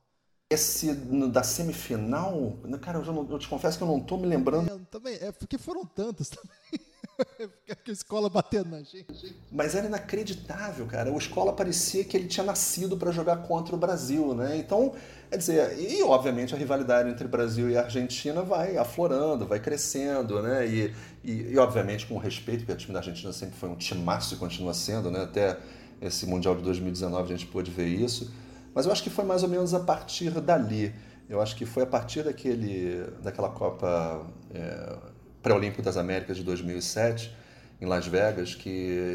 Esse da semifinal, cara, eu, não, eu, te confesso que eu não tô me lembrando. É, também, é porque foram tantos [LAUGHS] também. A escola batendo na gente. Mas era inacreditável, cara. O escola parecia que ele tinha nascido para jogar contra o Brasil, né? Então, quer dizer, e obviamente a rivalidade entre Brasil e Argentina vai aflorando, vai crescendo, né? E, e, e obviamente com respeito, porque o time da Argentina sempre foi um timaço e continua sendo, né? Até esse Mundial de 2019 a gente pôde ver isso. Mas eu acho que foi mais ou menos a partir dali. Eu acho que foi a partir daquele, daquela Copa é, Pré-Olímpico das Américas de 2007, em Las Vegas, que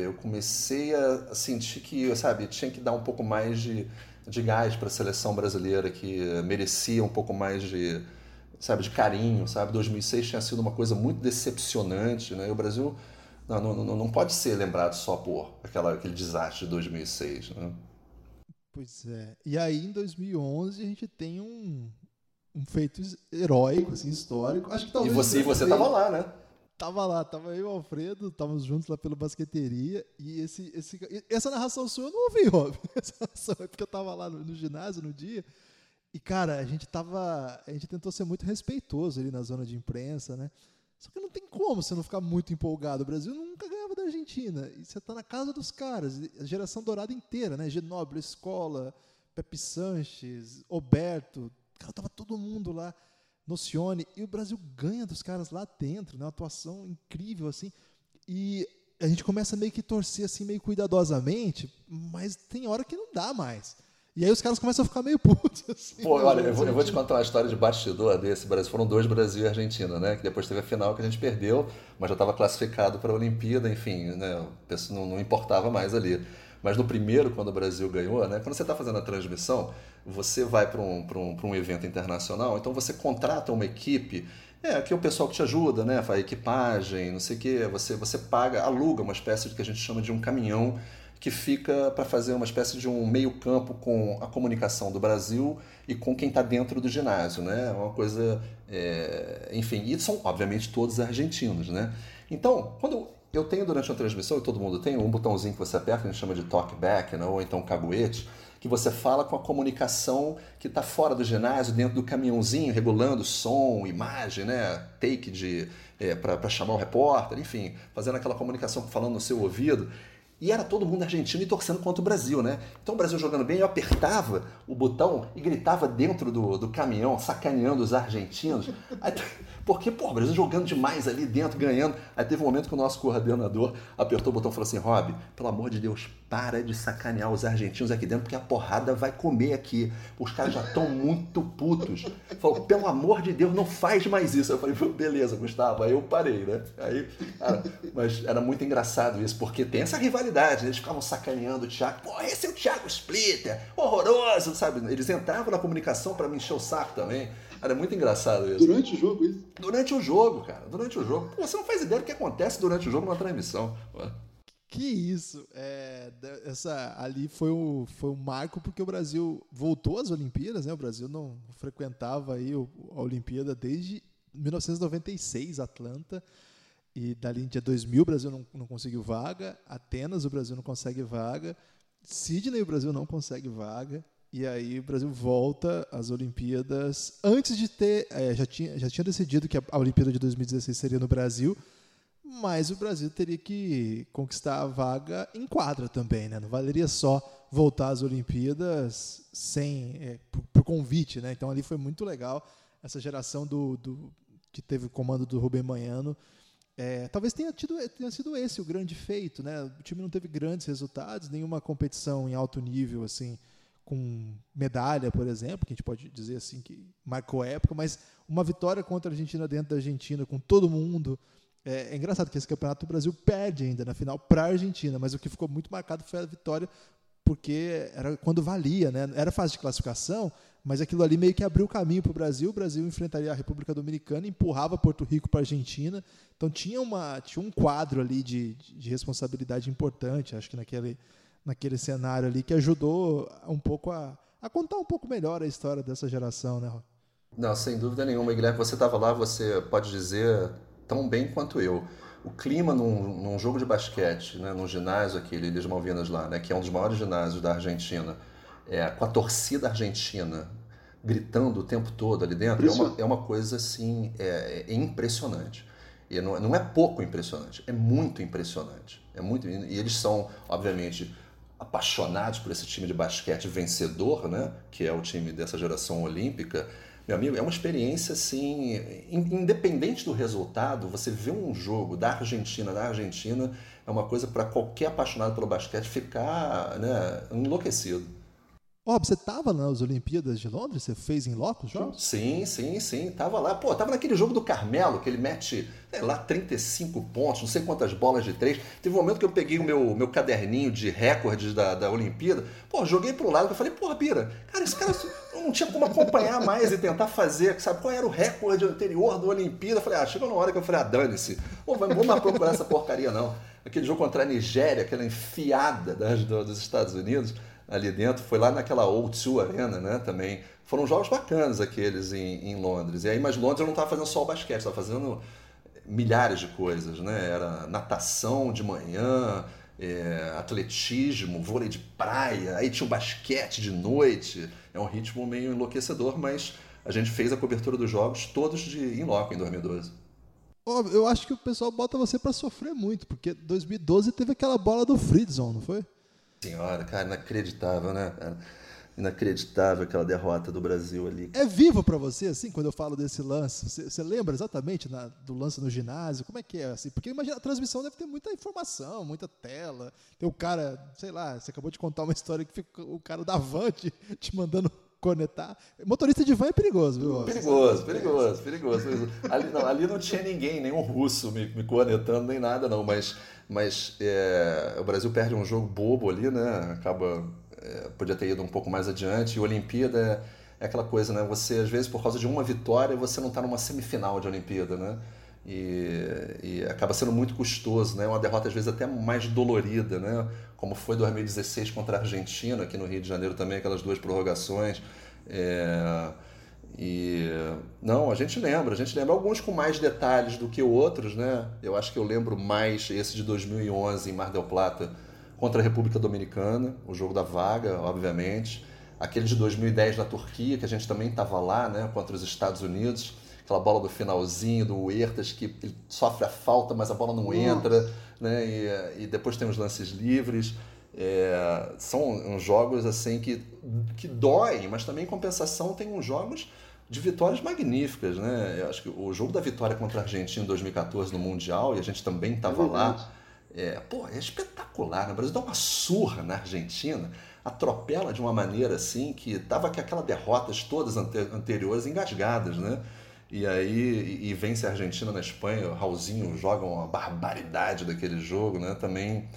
eu comecei a sentir que, sabe, tinha que dar um pouco mais de, de gás para a seleção brasileira, que merecia um pouco mais de, sabe, de carinho, sabe? 2006 tinha sido uma coisa muito decepcionante, né? E o Brasil não, não, não pode ser lembrado só por aquela, aquele desastre de 2006, né? Pois é. E aí, em 2011, a gente tem um, um feito heróico, assim, histórico. Acho que talvez. E você, você tava lá, né? Tava lá, tava eu e o Alfredo, estávamos juntos lá pela basqueteria. E esse, esse, essa narração sua eu não ouvi, [LAUGHS] Rob. Essa narração é porque eu tava lá no, no ginásio no dia. E, cara, a gente tava. A gente tentou ser muito respeitoso ali na zona de imprensa, né? Só que não tem como você não ficar muito empolgado. O Brasil nunca ganhava da Argentina. E você está na casa dos caras. A geração dourada inteira, né? Genóbio, Escola, Pepe Sanches, Oberto. Cara, tava todo mundo lá. Nocione. E o Brasil ganha dos caras lá dentro, né? Uma atuação incrível, assim. E a gente começa meio que torcer, assim, meio cuidadosamente. Mas tem hora que não dá mais. E aí os caras começam a ficar meio [LAUGHS] putos. Assim, Pô, olha, eu vou, eu vou, te contar uma história de bastidor desse Brasil. Foram dois Brasil e Argentina, né? Que depois teve a final que a gente perdeu, mas já estava classificado para a Olimpíada, enfim, né? Não, não importava mais ali. Mas no primeiro, quando o Brasil ganhou, né? Quando você está fazendo a transmissão, você vai para um, um, um evento internacional, então você contrata uma equipe é, aqui é o pessoal que te ajuda, né? Faz equipagem, não sei o quê. Você, você paga, aluga uma espécie de que a gente chama de um caminhão que fica para fazer uma espécie de um meio-campo com a comunicação do Brasil e com quem está dentro do ginásio, né? Uma coisa, é... enfim, e são obviamente todos argentinos, né? Então, quando eu tenho durante a transmissão, e todo mundo tem, um botãozinho que você aperta, que a gente chama de talkback, né? ou então caguete, que você fala com a comunicação que está fora do ginásio, dentro do caminhãozinho, regulando som, imagem, né? take de é, para chamar o repórter, enfim, fazendo aquela comunicação falando no seu ouvido. E era todo mundo argentino e torcendo contra o Brasil, né? Então o Brasil jogando bem, eu apertava o botão e gritava dentro do, do caminhão, sacaneando os argentinos. Aí, porque, pô, o Brasil jogando demais ali dentro, ganhando. Aí teve um momento que o nosso coordenador apertou o botão e falou assim: Rob, pelo amor de Deus, para de sacanear os argentinos aqui dentro, porque a porrada vai comer aqui. Os caras já estão muito putos. Falou, pelo amor de Deus, não faz mais isso. Eu falei, beleza, Gustavo. Aí eu parei, né? Aí, cara, mas era muito engraçado isso, porque tem essa rivalidade, né? eles ficavam sacaneando o Thiago. Pô, esse é o Thiago Splitter, horroroso, sabe? Eles entravam na comunicação para me encher o saco também. Era muito engraçado isso. Durante o jogo, isso? Durante o jogo, cara. Durante o jogo. Pô, você não faz ideia do que acontece durante o jogo numa transmissão. Que isso! É, essa ali foi um, foi um marco porque o Brasil voltou às Olimpíadas, né? O Brasil não frequentava aí a Olimpíada desde 1996, Atlanta. E dali em dia 2000 o Brasil não, não conseguiu vaga. Atenas o Brasil não consegue vaga. Sydney o Brasil não consegue vaga. E aí o Brasil volta às Olimpíadas antes de ter. É, já, tinha, já tinha decidido que a, Olimpíada de 2016 seria no Brasil mas o Brasil teria que conquistar a vaga em quadra também, né? Não valeria só voltar às Olimpíadas sem é, por, por, convite, né? Então ali foi muito legal essa geração do, do que teve o comando do Rubem Manhano. É, talvez tenha, tido, tenha sido esse o grande feito, né? O time não teve grandes resultados, nenhuma competição em alto nível assim com medalha, por exemplo, que a gente pode dizer assim que marcou época, mas uma vitória contra a Argentina dentro da Argentina com todo mundo é, é, engraçado que esse campeonato o Brasil perde ainda na final para a Argentina, mas o que ficou muito marcado foi a vitória, porque era quando valia, né? Era fase de classificação, mas aquilo ali meio que abriu o caminho para o Brasil. O Brasil enfrentaria a República Dominicana, empurrava Porto Rico para a Argentina. Então tinha, uma, tinha um quadro ali de, de responsabilidade importante, acho que naquele, naquele cenário ali, que ajudou um pouco a, a contar um pouco melhor a história dessa geração, né, Não, sem dúvida nenhuma, Guilherme. Você estava lá, você pode dizer tão bem quanto eu. o clima num, num, jogo de basquete, né, num ginásio aquele, Ilhas Malvinas lá, né, que é um dos maiores ginásios da Argentina, é, com a torcida argentina gritando o tempo todo ali dentro, é uma, é uma coisa assim, é, é impressionante. E não, não, é pouco impressionante, é muito impressionante. É muito, e eles são, obviamente, apaixonados por esse time de basquete vencedor, né, que é o time dessa geração olímpica, meu amigo, é uma experiência assim, independente do resultado, você vê um jogo da Argentina, da Argentina, é uma coisa para qualquer apaixonado pelo basquete ficar né, enlouquecido. Rob, você tava nas Olimpíadas de Londres? Você fez em loco os jogos? Sim, sim, sim. Tava lá. Pô, tava naquele jogo do Carmelo, que ele mete sei lá 35 pontos, não sei quantas bolas de três. Teve um momento que eu peguei o meu, meu caderninho de recordes da, da Olimpíada. Pô, joguei pro lado e falei, pô, Bira, cara, esse cara não tinha como acompanhar mais e tentar fazer, sabe? Qual era o recorde anterior da Olimpíada? Eu falei, ah, chegou na hora que eu falei, ah, dane-se. Pô, vamos mais procurar essa porcaria, não. Aquele jogo contra a Nigéria, aquela enfiada das, dos Estados Unidos ali dentro, foi lá naquela O2 Arena, né, também. Foram jogos bacanas aqueles em, em Londres. E aí, mas Londres não estava fazendo só o basquete, estava fazendo milhares de coisas, né? Era natação de manhã, é, atletismo, vôlei de praia, aí tinha o basquete de noite. É um ritmo meio enlouquecedor, mas a gente fez a cobertura dos jogos todos de em loco em 2012. Eu acho que o pessoal bota você para sofrer muito, porque 2012 teve aquela bola do Friedzon, não foi? Senhora, cara, inacreditável, né? Inacreditável aquela derrota do Brasil ali. É vivo para você, assim, quando eu falo desse lance? Você, lembra exatamente na, do lance no ginásio? Como é que é? Assim? Porque imagina, a transmissão deve ter muita informação, muita tela. Tem o cara, sei lá, você acabou de contar uma história que fica o cara da van te, [LAUGHS] te mandando conectar. Motorista de van é perigoso, viu? Perigoso, perigoso, perigoso. Ali não, ali não tinha ninguém, nenhum russo me, me conectando, nem nada, não. Mas, mas é, o Brasil perde um jogo bobo ali, né? Acaba. É, podia ter ido um pouco mais adiante. E Olimpíada é, é aquela coisa, né? Você, às vezes, por causa de uma vitória, você não está numa semifinal de Olimpíada, né? E, e, acaba sendo muito custoso, né? Uma derrota às vezes até mais dolorida, né? Como foi 2016 contra a Argentina, aqui no Rio de Janeiro também, aquelas duas prorrogações. É... E não, a gente lembra, a gente lembra alguns com mais detalhes do que outros, né? Eu acho que eu lembro mais esse de 2011 em Mar del Plata contra a República Dominicana, o jogo da vaga, obviamente. Aquele de 2010 na Turquia, que a gente também estava lá, né, contra os Estados Unidos aquela bola do finalzinho do Huertas que ele sofre a falta, mas a bola não entra, né? E, e, depois tem os lances livres. É, são uns jogos assim que, que doem, mas também em compensação tem uns jogos de vitórias magníficas, né? Eu acho que o jogo da vitória contra a Argentina em 2014 no Mundial, e a gente também estava é lá, é, pô, é espetacular. Né? O Brasil dá uma surra na Argentina, atropela de uma maneira assim que tava com aquelas derrotas todas anteriores engasgadas, né? E aí e vence a Argentina na Espanha, o Raulzinho joga uma barbaridade daquele jogo, né? Também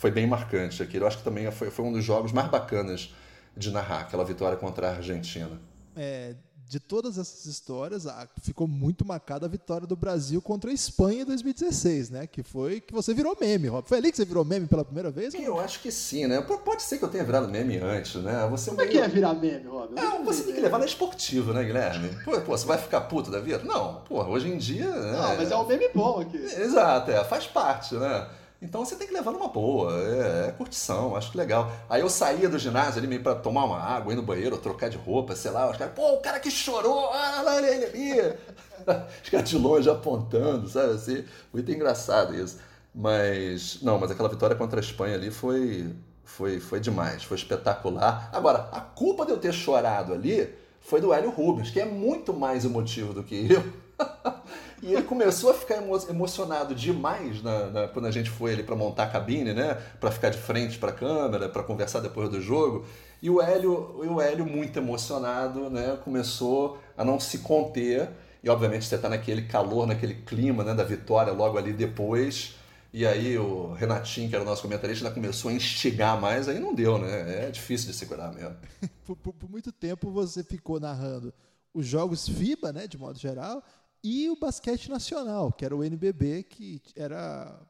foi bem marcante aquilo. Eu acho que também foi, foi um dos jogos mais bacanas de narrar, aquela vitória contra a Argentina. É, de todas essas histórias, ficou muito marcada a vitória do Brasil contra a Espanha em 2016, né? Que foi que você virou meme, Rob. Foi ali que você virou meme pela primeira vez? Eu acho que sim, né? Pode ser que eu tenha virado meme antes, né? Você Como é que é virar meme, Rob? É, você tem que levar na esportiva, né, Guilherme? Pô, pô, você vai ficar puto da vida? Não, pô, hoje em dia. Né? Não, mas é um meme bom aqui. Exato, é, faz parte, né? Então você tem que levar numa boa, é, é, curtição, acho que legal. Aí eu saía do ginásio ali meio pra tomar uma água, ir no banheiro, trocar de roupa, sei lá, os caras, pô, o cara que chorou, ah, lá ele ali. [LAUGHS] Os caras de longe apontando, sabe assim? Muito engraçado isso. Mas, não, mas aquela vitória contra a Espanha ali foi, foi, foi demais, foi espetacular. Agora, a culpa de eu ter chorado ali foi do Hélio Rubens, que é muito mais emotivo do que eu. [LAUGHS] E ele começou a ficar emo emocionado demais na, na, quando a gente foi ali para montar a cabine, né? Para ficar de frente para a câmera, para conversar depois do jogo. E o Hélio, o Hélio muito emocionado, né? Começou a não se conter. E obviamente você está naquele calor, naquele clima, né? Da vitória logo ali depois. E aí o Renatinho, que era o nosso comentarista, ainda começou a instigar mais, aí não deu, né? É difícil de segurar mesmo. [LAUGHS] por, por, por, muito tempo você ficou narrando os jogos FIBA, né, de modo geral, e o basquete nacional, que era o NBB, que era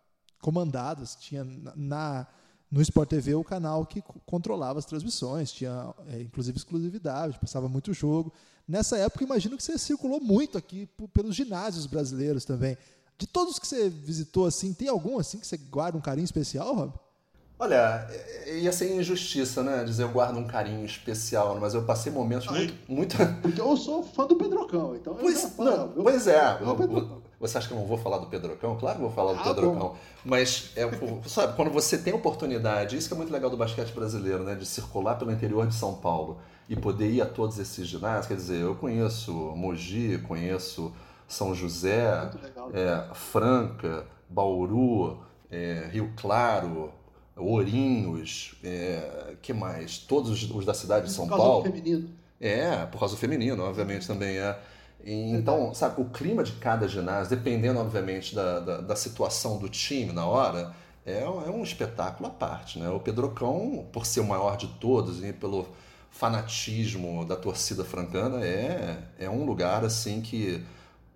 comandado, tinha na, no Sport TV o canal que controlava as transmissões, tinha é, inclusive exclusividade, passava muito jogo. Nessa época, imagino que você circulou muito aqui pelos ginásios brasileiros também. De todos que você visitou, assim, tem algum assim que você guarda um carinho especial, Rob? Olha, ia ser injustiça, né? Dizer eu guardo um carinho especial, mas eu passei momentos muito. muito... Porque eu sou fã do Pedrocão, então. Pois, eu não, eu, pois é. Eu, você acha que eu não vou falar do Pedrocão? Claro que eu vou falar do Ah, Pedrocão. bom. Mas, é, sabe, quando você tem oportunidade, isso que é muito legal do basquete brasileiro, né? De circular pelo interior de São Paulo e poder ir a todos esses ginásios. Quer dizer, eu conheço Mogi, conheço São José, legal. é, Franca, Bauru, é, Rio Claro, Ourinhos, é, que mais? Todos os, os da cidade de São Por causa Paulo. do feminino. É, por causa do feminino, obviamente também é. E, então, sabe, o clima de cada ginásio, dependendo, obviamente, da, da, da situação do time na hora, é, um- é um espetáculo à parte, né? O Pedrocão, por ser o maior de todos e pelo fanatismo da torcida francana, é, é um lugar, assim, que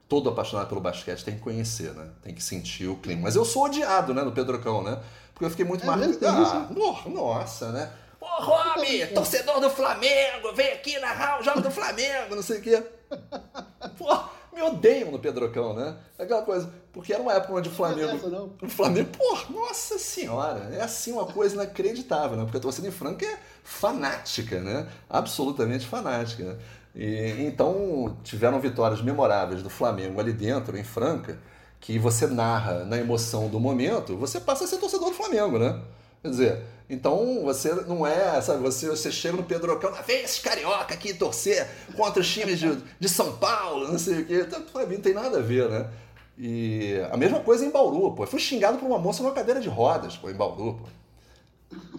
todo apaixonado pelo basquete tem que conhecer, né? Tem que sentir o clima. Mas eu sou odiado, né, no Pedrocão, né? Porque eu fiquei muito É marcado. Ah, no- nossa, né? Ô, Rob, torcedor do Flamengo, vem aqui narrar o jogo do Flamengo, não sei o quê. [LAUGHS] Pô, me odeiam no Pedrocão, né? Aquela coisa, porque era uma época onde o Flamengo. essa, não. O Flamengo, pô, nossa senhora, é assim uma coisa inacreditável, né? Porque a torcida em Franca é fanática, né? Absolutamente fanática. E, então, tiveram vitórias memoráveis do Flamengo ali dentro, em Franca, que você narra na emoção do momento, você passa a ser torcedor do Flamengo, né? Quer dizer, então você não é, sabe, você, você chega no Pedrocão, ah, vem esses carioca aqui torcer contra os times de, de São Paulo, não sei o quê. Então, pra mim não tem nada a ver, né? E a mesma coisa em Bauru, pô. Eu fui xingado por uma moça numa cadeira de rodas, pô, em Bauru, pô.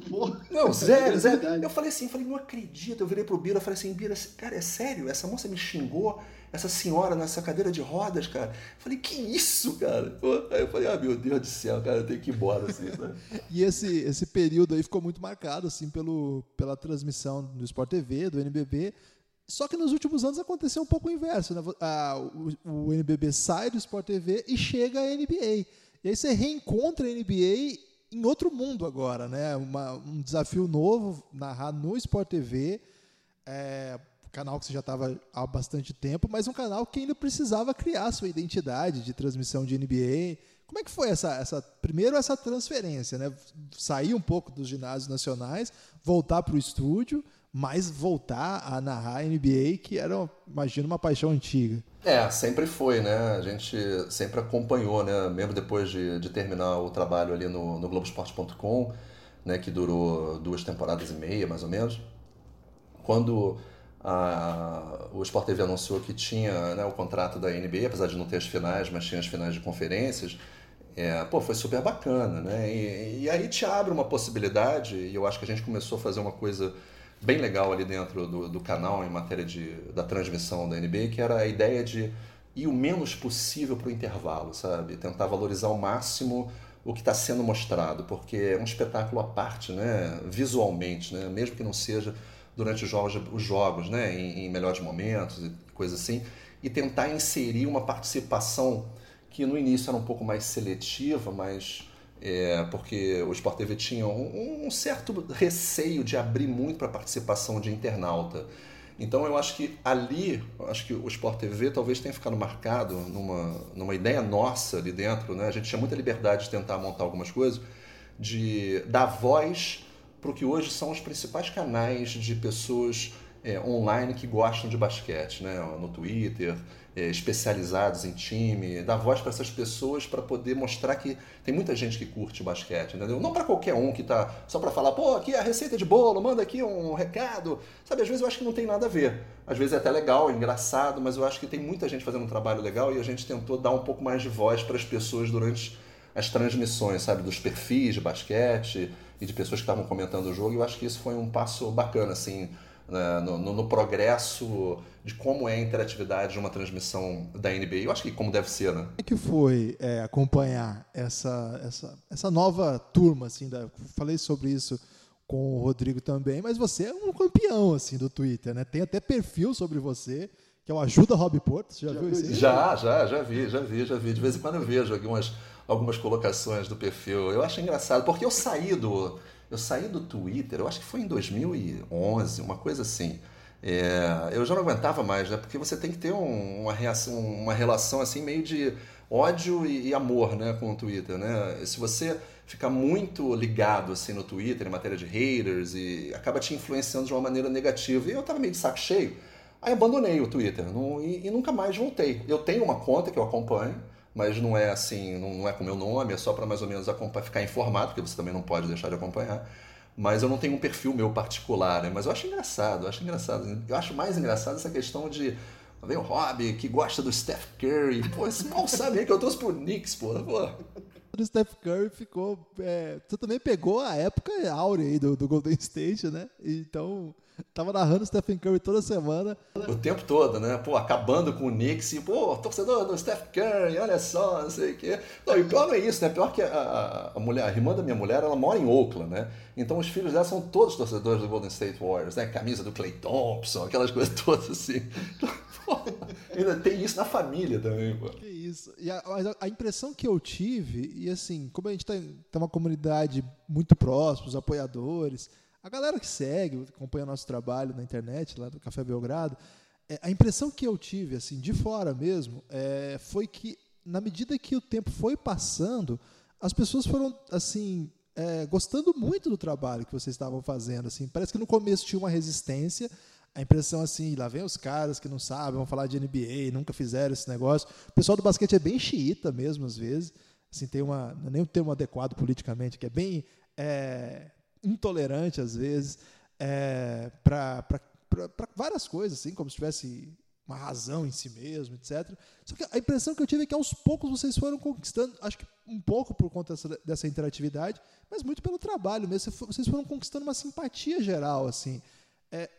Pô, Não, sério, [LAUGHS] é sério. verdade. Eu falei assim, falei, não acredito. Eu virei pro Bira, falei assim, Bira, cara, é sério? Essa moça me xingou, essa senhora nessa cadeira de rodas, cara. Eu falei, que isso, cara? Aí eu falei, ah, meu Deus do céu, cara, eu tenho que ir embora, assim, né? E esse, esse período aí ficou muito marcado assim pelo, pela transmissão do Sport TV, do NBB. Só que nos últimos anos aconteceu um pouco o inverso. Né? Ah, o, o NBB sai do Sport TV e chega a NBA. E aí você reencontra a NBA em outro mundo agora, né? Uma- um desafio novo, narrar no Sport TV. É, canal que você já estava há bastante tempo, mas um canal que ainda precisava criar sua identidade de transmissão de NBA. Como é que foi essa, essa primeiro essa transferência, né? Sair um pouco dos ginásios nacionais, voltar para o estúdio, mas voltar a narrar NBA, que era, imagino, uma paixão antiga. É, sempre foi, né? A gente sempre acompanhou, né? Mesmo depois de, de terminar o trabalho ali no, no Globoesporte.com, né? Que durou duas temporadas e meia, mais ou menos. Quando a- o Sport TV anunciou que tinha né, o contrato da NBA, apesar de não ter as finais, mas tinha as finais de conferências, é, pô, foi super bacana, né? E, e aí te abre uma possibilidade, e eu acho que a gente começou a fazer uma coisa bem legal ali dentro do, do canal em matéria de, da transmissão da NBA, que era a ideia de ir o menos possível para o intervalo, sabe? Tentar valorizar ao máximo o que está sendo mostrado, porque é um espetáculo à parte, né? Visualmente, né? Mesmo que não seja durante os jogos, os jogos né? em, em melhores momentos e coisa assim, e tentar inserir uma participação que no início era um pouco mais seletiva, mas é, porque o Sport TV tinha um, um certo receio de abrir muito para a participação de internauta. Então eu acho que ali, acho que o Sport TV talvez tenha ficado marcado numa, numa ideia nossa ali dentro, né? A gente tinha muita liberdade de tentar montar algumas coisas, de dar voz para o que hoje são os principais canais de pessoas é, online que gostam de basquete, né? No Twitter, especializados em time, dar voz para essas pessoas para poder mostrar que tem muita gente que curte basquete, entendeu? Não para qualquer um que tá só para falar, pô, aqui é a receita de bolo, manda aqui um recado, sabe? Às vezes eu acho que não tem nada a ver. Às vezes é até legal, é engraçado, mas eu acho que tem muita gente fazendo um trabalho legal e a gente tentou dar um pouco mais de voz para as pessoas durante as transmissões, sabe, dos perfis de basquete e de pessoas que estavam comentando o jogo. E eu acho que isso foi um passo bacana, assim, no, no- no progresso de como é a interatividade de uma transmissão da NBA. Eu acho que como deve ser, né? Como é que foi é, acompanhar essa, essa, essa nova turma? Assim, da, falei sobre isso com o Rodrigo também, mas você é um campeão assim do Twitter, né? Tem até perfil sobre você, que é o Ajuda Rob Porto. Você já, Já viu viu isso? aí? isso? Já, já, já vi, já vi, já vi. De vez em quando eu vejo algumas, algumas colocações do perfil. Eu acho engraçado, porque eu saí do, eu saí do Twitter, eu acho que foi em 2011, uma coisa assim. É, eu já não aguentava mais, né? Porque você tem que ter um- uma, reação, uma relação assim meio de ódio e, e, amor, né, com o Twitter, né? Se você fica muito ligado assim no Twitter em matéria de haters e acaba te influenciando de uma maneira negativa. E eu tava meio de saco cheio. Aí abandonei o Twitter não, e, e, nunca mais voltei. Eu tenho uma conta que eu acompanho, mas não é assim, não, não é com meu nome, é só para mais ou menos ficar informado, porque você também não pode deixar de acompanhar. Mas eu não tenho um perfil meu particular, né? Mas eu acho engraçado, eu acho engraçado. Eu acho mais engraçado essa questão de Vem o Rob, que gosta do Steph Curry. Pô, esse mal [LAUGHS] sabe que eu trouxe pro Knicks, pô. pô. O Steph Curry ficou. É, você também pegou a época áurea aí do, do Golden State, né? Então, [LAUGHS] Tava narrando o Stephen Curry toda semana. O tempo todo, né? Pô, acabando com o Knicks e, pô, torcedor do Steph Curry, olha só, não sei o quê. Não, e pior não é isso, né? Pior que a, a, mulher, a irmã da minha mulher, ela mora em Oakland, né? Então os filhos dela são todos torcedores do Golden State Warriors, né? Camisa do Clay Thompson, aquelas coisas [LAUGHS] todas assim. Então, pô, ainda tem isso na família também, pô. Que isso. E a, a, impressão que eu tive, e assim, como a gente tem, tem uma comunidade muito próxima, os apoiadores a galera que segue, acompanha nosso trabalho na internet, lá do Café Belgrado, é, a impressão que eu tive, assim, de fora mesmo, é, foi que, na medida que o tempo foi passando, as pessoas foram, assim, é, gostando muito do trabalho que vocês estavam fazendo. Assim. Parece que no começo tinha uma resistência, a impressão assim, lá vem os caras que não sabem, vão falar de NBA, nunca fizeram esse negócio. O pessoal do basquete é bem xiita mesmo, às vezes. Assim, tem uma, é nem um termo adequado politicamente, que é bem é, intolerante às vezes é, para várias coisas, assim, como se tivesse uma razão em si mesmo, etc. Só que a impressão que eu tive é que aos poucos vocês foram conquistando, acho que um pouco por conta dessa, dessa interatividade, mas muito pelo trabalho mesmo. Vocês foram conquistando uma simpatia geral, assim. É,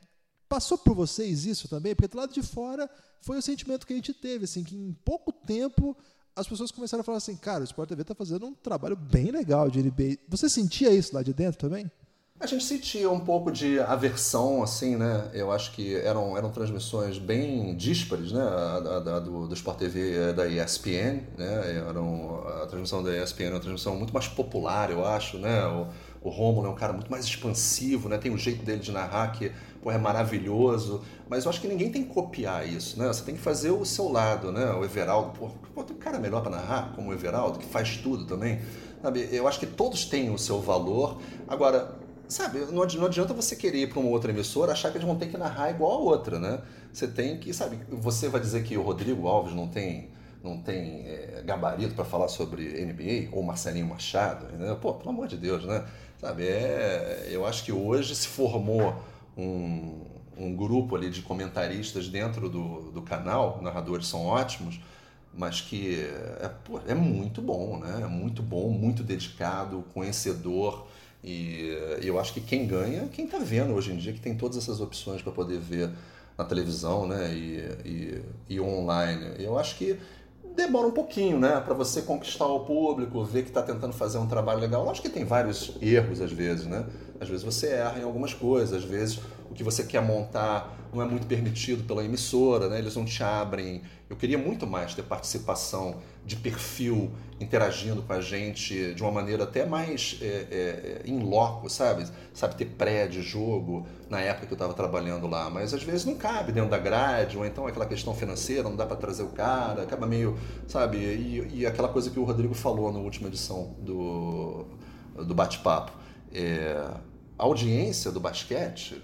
passou por vocês isso também? Porque do lado de fora foi o sentimento que a gente teve, assim, que em pouco tempo as pessoas começaram a falar assim, cara, o Sport TV está fazendo um trabalho bem legal de NBA. Você sentia isso lá de dentro também? A gente sentia um pouco de aversão, assim, né? Eu acho que eram, eram transmissões bem díspares, né? A, a, a do, do Sport TV é da ESPN, né? Eram, a transmissão da ESPN é uma transmissão muito mais popular, eu acho, né? O, o Romulo é um cara muito mais expansivo, né? Tem o jeito dele de narrar que pô, é maravilhoso. Mas eu acho que ninguém tem que copiar isso, né? Você tem que fazer o seu lado, né? O Everaldo, pô, pô tem um cara melhor para narrar, como o Everaldo, que faz tudo também. Sabe? Eu acho que todos têm o seu valor. Agora, sabe, não adianta você querer ir para uma outra emissora achar que eles vão ter que narrar igual a outra, né? Você tem que, sabe, você vai dizer que o Rodrigo Alves não tem não tem é, gabarito para falar sobre NBA ou Marcelinho Machado, né? Pô, pelo amor de Deus, né? Sabe, é, eu acho que hoje se formou um, um grupo ali de comentaristas dentro do, do canal, narradores são ótimos, mas que é, pô, é muito bom, né? É muito bom, muito dedicado, conhecedor. E eu acho que quem ganha é quem está vendo hoje em dia, que tem todas essas opções para poder ver na televisão né? e, e, e online. Eu acho que demora um pouquinho, né? Para você conquistar o público, ver que está tentando fazer um trabalho legal. Acho que tem vários erros às vezes, né? Às vezes você erra em algumas coisas, às vezes o que você quer montar não é muito permitido pela emissora, né? Eles não te abrem. Eu queria muito mais ter participação de perfil interagindo com a gente de uma maneira até mais é, é, in loco, sabe? Sabe, ter pré de jogo na época que eu estava trabalhando lá. Mas às vezes não cabe dentro da grade, ou então aquela questão financeira, não dá para trazer o cara, acaba meio, sabe? E, e, aquela coisa que o Rodrigo falou na última edição do, do bate-papo. É, a audiência do basquete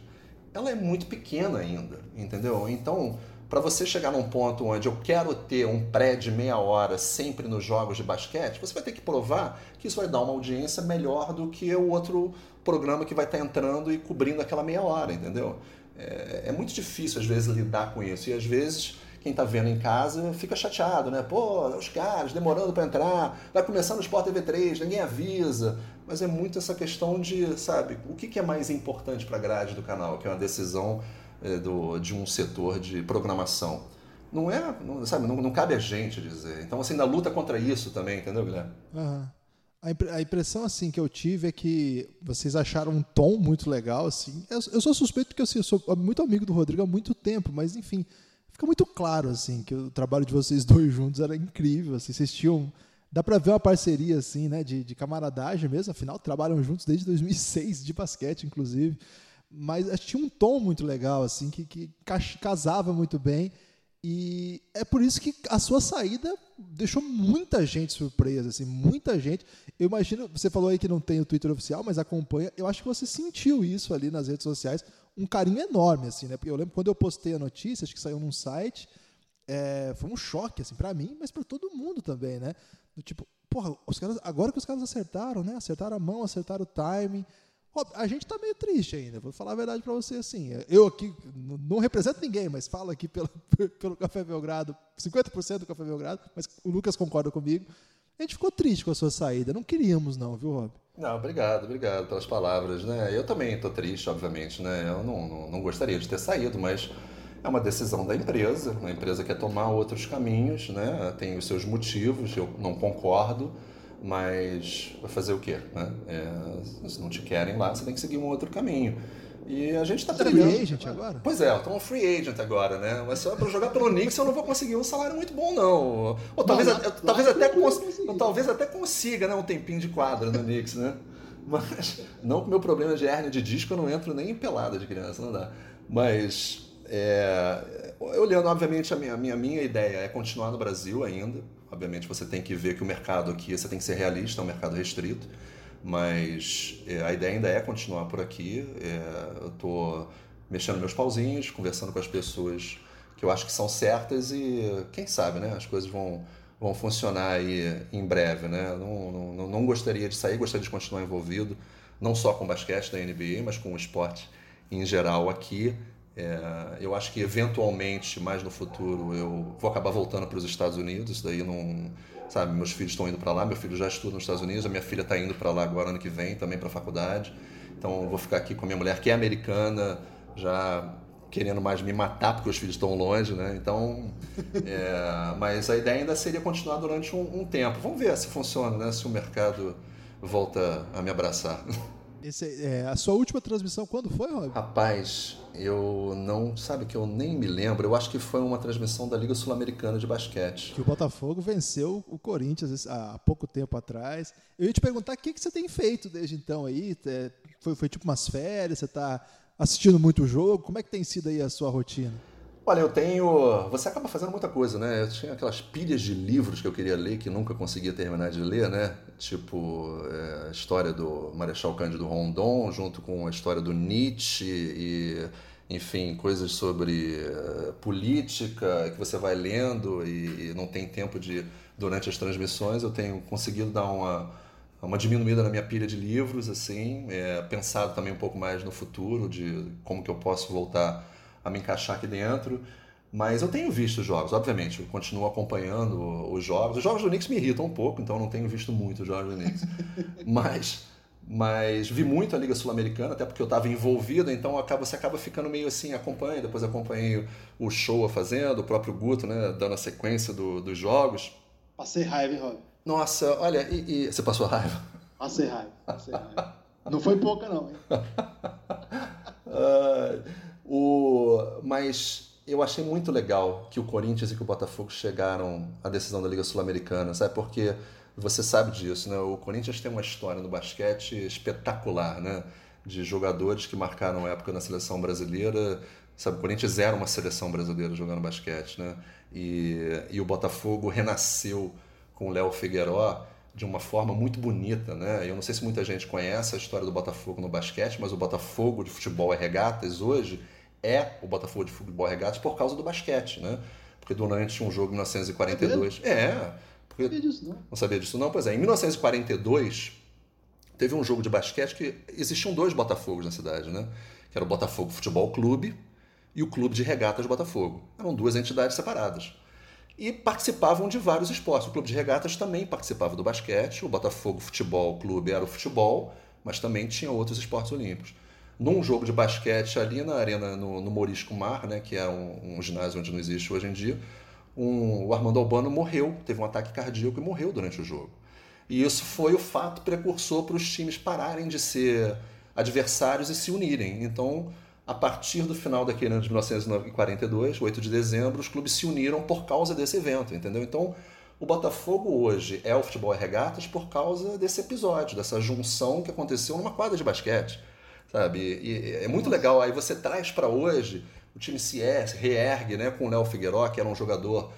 ela é muito pequena ainda, entendeu? Então, para você chegar num ponto onde eu quero ter um pré de meia hora sempre nos jogos de basquete, você vai ter que provar que isso vai dar uma audiência melhor do que o outro programa que vai estar tá entrando e cobrindo aquela meia hora, entendeu? É, é muito difícil às vezes lidar com isso e às vezes quem está vendo em casa fica chateado, né? Pô, os caras demorando para entrar, vai começar no Sport TV 3, ninguém avisa. Mas é muito essa questão de, sabe, o que, que é mais importante para a grade do canal, que é uma decisão é, do, de um setor de programação. Não é, não, sabe, não, não, cabe a gente dizer. Então você ainda luta contra isso também, entendeu, Guilherme? Uhum. A impressão assim que eu tive é que vocês acharam um tom muito legal assim. Eu, eu sou suspeito porque assim, eu sou muito amigo do Rodrigo há muito tempo, mas enfim, fica muito claro assim que o trabalho de vocês [LAUGHS] dois juntos era incrível, assim, vocês tinham dá para ver uma parceria assim, né, de, de camaradagem mesmo, afinal trabalham juntos desde 2006 de basquete inclusive, mas tinha um tom muito legal assim que, que casava muito bem E é por isso que a sua saída deixou muita gente surpresa, assim, muita gente. Eu imagino, você falou aí que não tem o Twitter oficial, mas acompanha. Eu acho que você sentiu isso ali nas redes sociais, um carinho enorme, assim, né? Porque eu lembro quando eu postei a notícia, acho que saiu num site, é, foi um choque, assim, para mim, mas para todo mundo também, né? Do tipo, porra, os caras, agora que os caras acertaram, né? Acertaram a mão, acertaram o timing. A gente tá meio triste ainda, vou falar a verdade para você assim. Eu aqui não represento ninguém, mas falo aqui pelo, [LAUGHS] pelo Café Belgrado, 50% do Café Belgrado, mas o Lucas concorda comigo. A gente ficou triste com a sua saída, não queríamos não, viu, Rob? Não, obrigado, obrigado pelas palavras, né? Eu também estou triste, obviamente, né? Eu não, não, não gostaria de ter saído, mas é uma decisão da empresa. A empresa quer tomar outros caminhos, né? Tem os seus motivos, eu não concordo mas vai fazer o quê? Né? É, se não te querem lá, você tem que seguir um outro caminho. E a gente está trilhando. free agent agora? Pois é, eu tô um free agent agora, né? Mas só para jogar pelo Knicks eu não vou conseguir um salário muito bom, não. Ou talvez, não, lá, talvez, lá até, cons talvez até consiga né, um tempinho de quadra no Knicks, né? Mas não com o meu problema de hernia de disco, eu não entro nem em pelada de criança, não dá. Mas, é, olhando, obviamente, a minha, minha, minha ideia é continuar no Brasil ainda. Obviamente você tem que ver que o mercado aqui, você tem que ser realista, é um mercado restrito, mas é, a ideia ainda é continuar por aqui. É, eu estou mexendo meus pauzinhos, conversando com as pessoas que eu acho que são certas e quem sabe, né? As coisas vão, vão funcionar aí em breve, né? Não, não, não gostaria de sair, gostaria de continuar envolvido, não só com basquete da NBA, mas com o esporte em geral aqui. É, eu acho que eventualmente, mais no futuro, eu vou acabar voltando para os Estados Unidos. Daí não. Sabe, meus filhos estão indo para lá, meu filho já estuda nos Estados Unidos, a minha filha está indo para lá agora ano que vem também para a faculdade. Então eu vou ficar aqui com a minha mulher, que é americana, já querendo mais me matar porque os filhos estão longe, né? Então, é, [LAUGHS] mas a ideia ainda seria continuar durante um, um tempo. Vamos ver se funciona, né? Se o mercado volta a me abraçar. [LAUGHS] Esse, é, a sua última transmissão quando foi, Rob? Rapaz, eu não. Sabe que eu nem me lembro. Eu acho que foi uma transmissão da Liga Sul-Americana de Basquete. Que o Botafogo venceu o Corinthians há pouco tempo atrás. Eu ia te perguntar o que, que você tem feito desde então aí. É, foi, foi tipo umas férias? Você está assistindo muito o jogo? Como é que tem sido aí a sua rotina? Olha, eu tenho. Você acaba fazendo muita coisa, né? Eu tinha aquelas pilhas de livros que eu queria ler que nunca conseguia terminar de ler, né? Tipo, é, a história do Marechal Cândido Rondon, junto com a história do Nietzsche e, enfim, coisas sobre uh, política que você vai lendo e, e não tem tempo de. Durante as transmissões, eu tenho conseguido dar uma uma diminuída na minha pilha de livros, assim, é, pensado também um pouco mais no futuro, de como que eu posso voltar a me encaixar aqui dentro. Mas eu tenho visto os jogos, obviamente, eu continuo acompanhando os jogos. Os jogos do Knicks me irritam um pouco, então eu não tenho visto muito os jogos do Knicks. [LAUGHS] mas, mas vi muito a Liga Sul-Americana, até porque eu estava envolvido, então acaba, você acaba ficando meio assim, acompanha, depois acompanhei o show fazendo, o próprio Guto, né, dando a sequência do, dos jogos. Passei raiva, hein, Rob? Nossa, olha, e, e... você passou raiva? Passei raiva, passei raiva. não foi pouca, não, hein? [LAUGHS] uh... O, mas eu achei muito legal que o Corinthians e que o Botafogo chegaram à decisão da Liga Sul-Americana, sabe? Porque você sabe disso, né? O Corinthians tem uma história no basquete espetacular, né? De jogadores que marcaram época na seleção brasileira. Sabe, o Corinthians era uma seleção brasileira jogando basquete, né? E, e o Botafogo renasceu com o Léo Figueiró de uma forma muito bonita, né? Eu não sei se muita gente conhece a história do Botafogo no basquete, mas o Botafogo de futebol e regatas hoje é o Botafogo de futebol regatas por causa do basquete, né? Porque durante um jogo em 1942, é, é porque não sabia disso não. Não sabia disso não, pois é. Em 1942 teve um jogo de basquete que existiam dois Botafogos na cidade, né? Que era o Botafogo Futebol Clube e o Clube de Regatas Botafogo. Eram duas entidades separadas e participavam de vários esportes. O Clube de Regatas também participava do basquete, o Botafogo Futebol Clube era o futebol, mas também tinha outros esportes olímpicos. Num jogo de basquete ali na arena, no, no Morisco Mar, né, que é um, um, ginásio onde não existe hoje em dia, um, o Armando Albano morreu, teve um ataque cardíaco e morreu durante o jogo. E isso foi o fato precursor para os times pararem de ser adversários e se unirem. Então, a partir do final daquele ano de 1942, 8 de dezembro, os clubes se uniram por causa desse evento, entendeu? Então, o Botafogo hoje é o futebol e regatas por causa desse episódio, dessa junção que aconteceu numa quadra de basquete, sabe? E é muito legal. Aí você traz para hoje, o time se reergue, né, com o Léo Figueiró, que era um jogador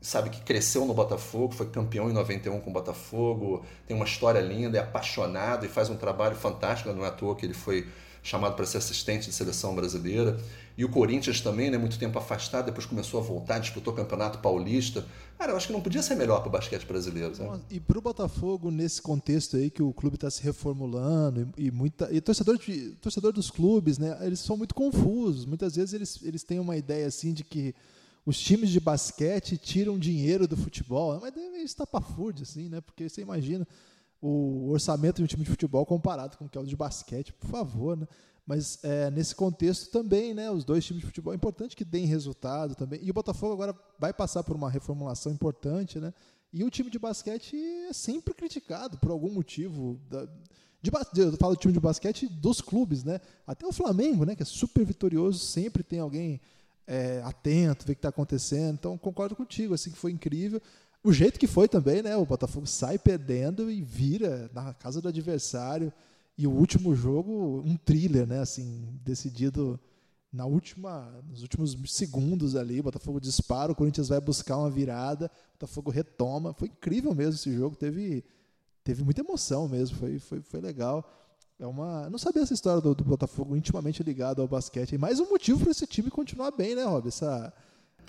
sabe que cresceu no Botafogo, foi campeão em 91 com o Botafogo, tem uma história linda, é apaixonado e faz um trabalho fantástico, não é à toa que ele foi chamado para ser assistente de seleção brasileira. E o Corinthians também, né, muito tempo afastado, depois começou a voltar, disputou o Campeonato Paulista. Cara, eu acho que não podia ser melhor para o basquete brasileiro. E para o Botafogo, nesse contexto aí que o clube está se reformulando e, e, muita e torcedor, de, torcedor dos clubes, né, eles são muito confusos. Muitas vezes eles, eles têm uma ideia assim de que os times de basquete tiram dinheiro do futebol. É uma ideia meio estapafúrdia, assim, né? Porque você imagina o orçamento de um time de futebol comparado com o que é o de basquete, por favor, né? Mas é, nesse contexto também, né, os dois times de futebol é importante que deem resultado também. E o Botafogo agora vai passar por uma reformulação importante, né? E o time de basquete é sempre criticado por algum motivo. Da, de, eu falo do time de basquete dos clubes, né? Até o Flamengo, né, que é super vitorioso, sempre tem alguém é, atento, ver o que está acontecendo. Então concordo contigo, assim que foi incrível. O jeito que foi também, né? O Botafogo sai perdendo e vira na casa do adversário. E o último jogo, um thriller, né? Assim, decidido na última, nos últimos segundos ali. Botafogo dispara, o Corinthians vai buscar uma virada, o Botafogo retoma. Foi incrível mesmo esse jogo, teve, teve muita emoção mesmo, foi, foi, foi legal. É uma, não sabia essa história do, do Botafogo intimamente ligado ao basquete. E mais um motivo para esse time continuar bem, né, Rob? Essa,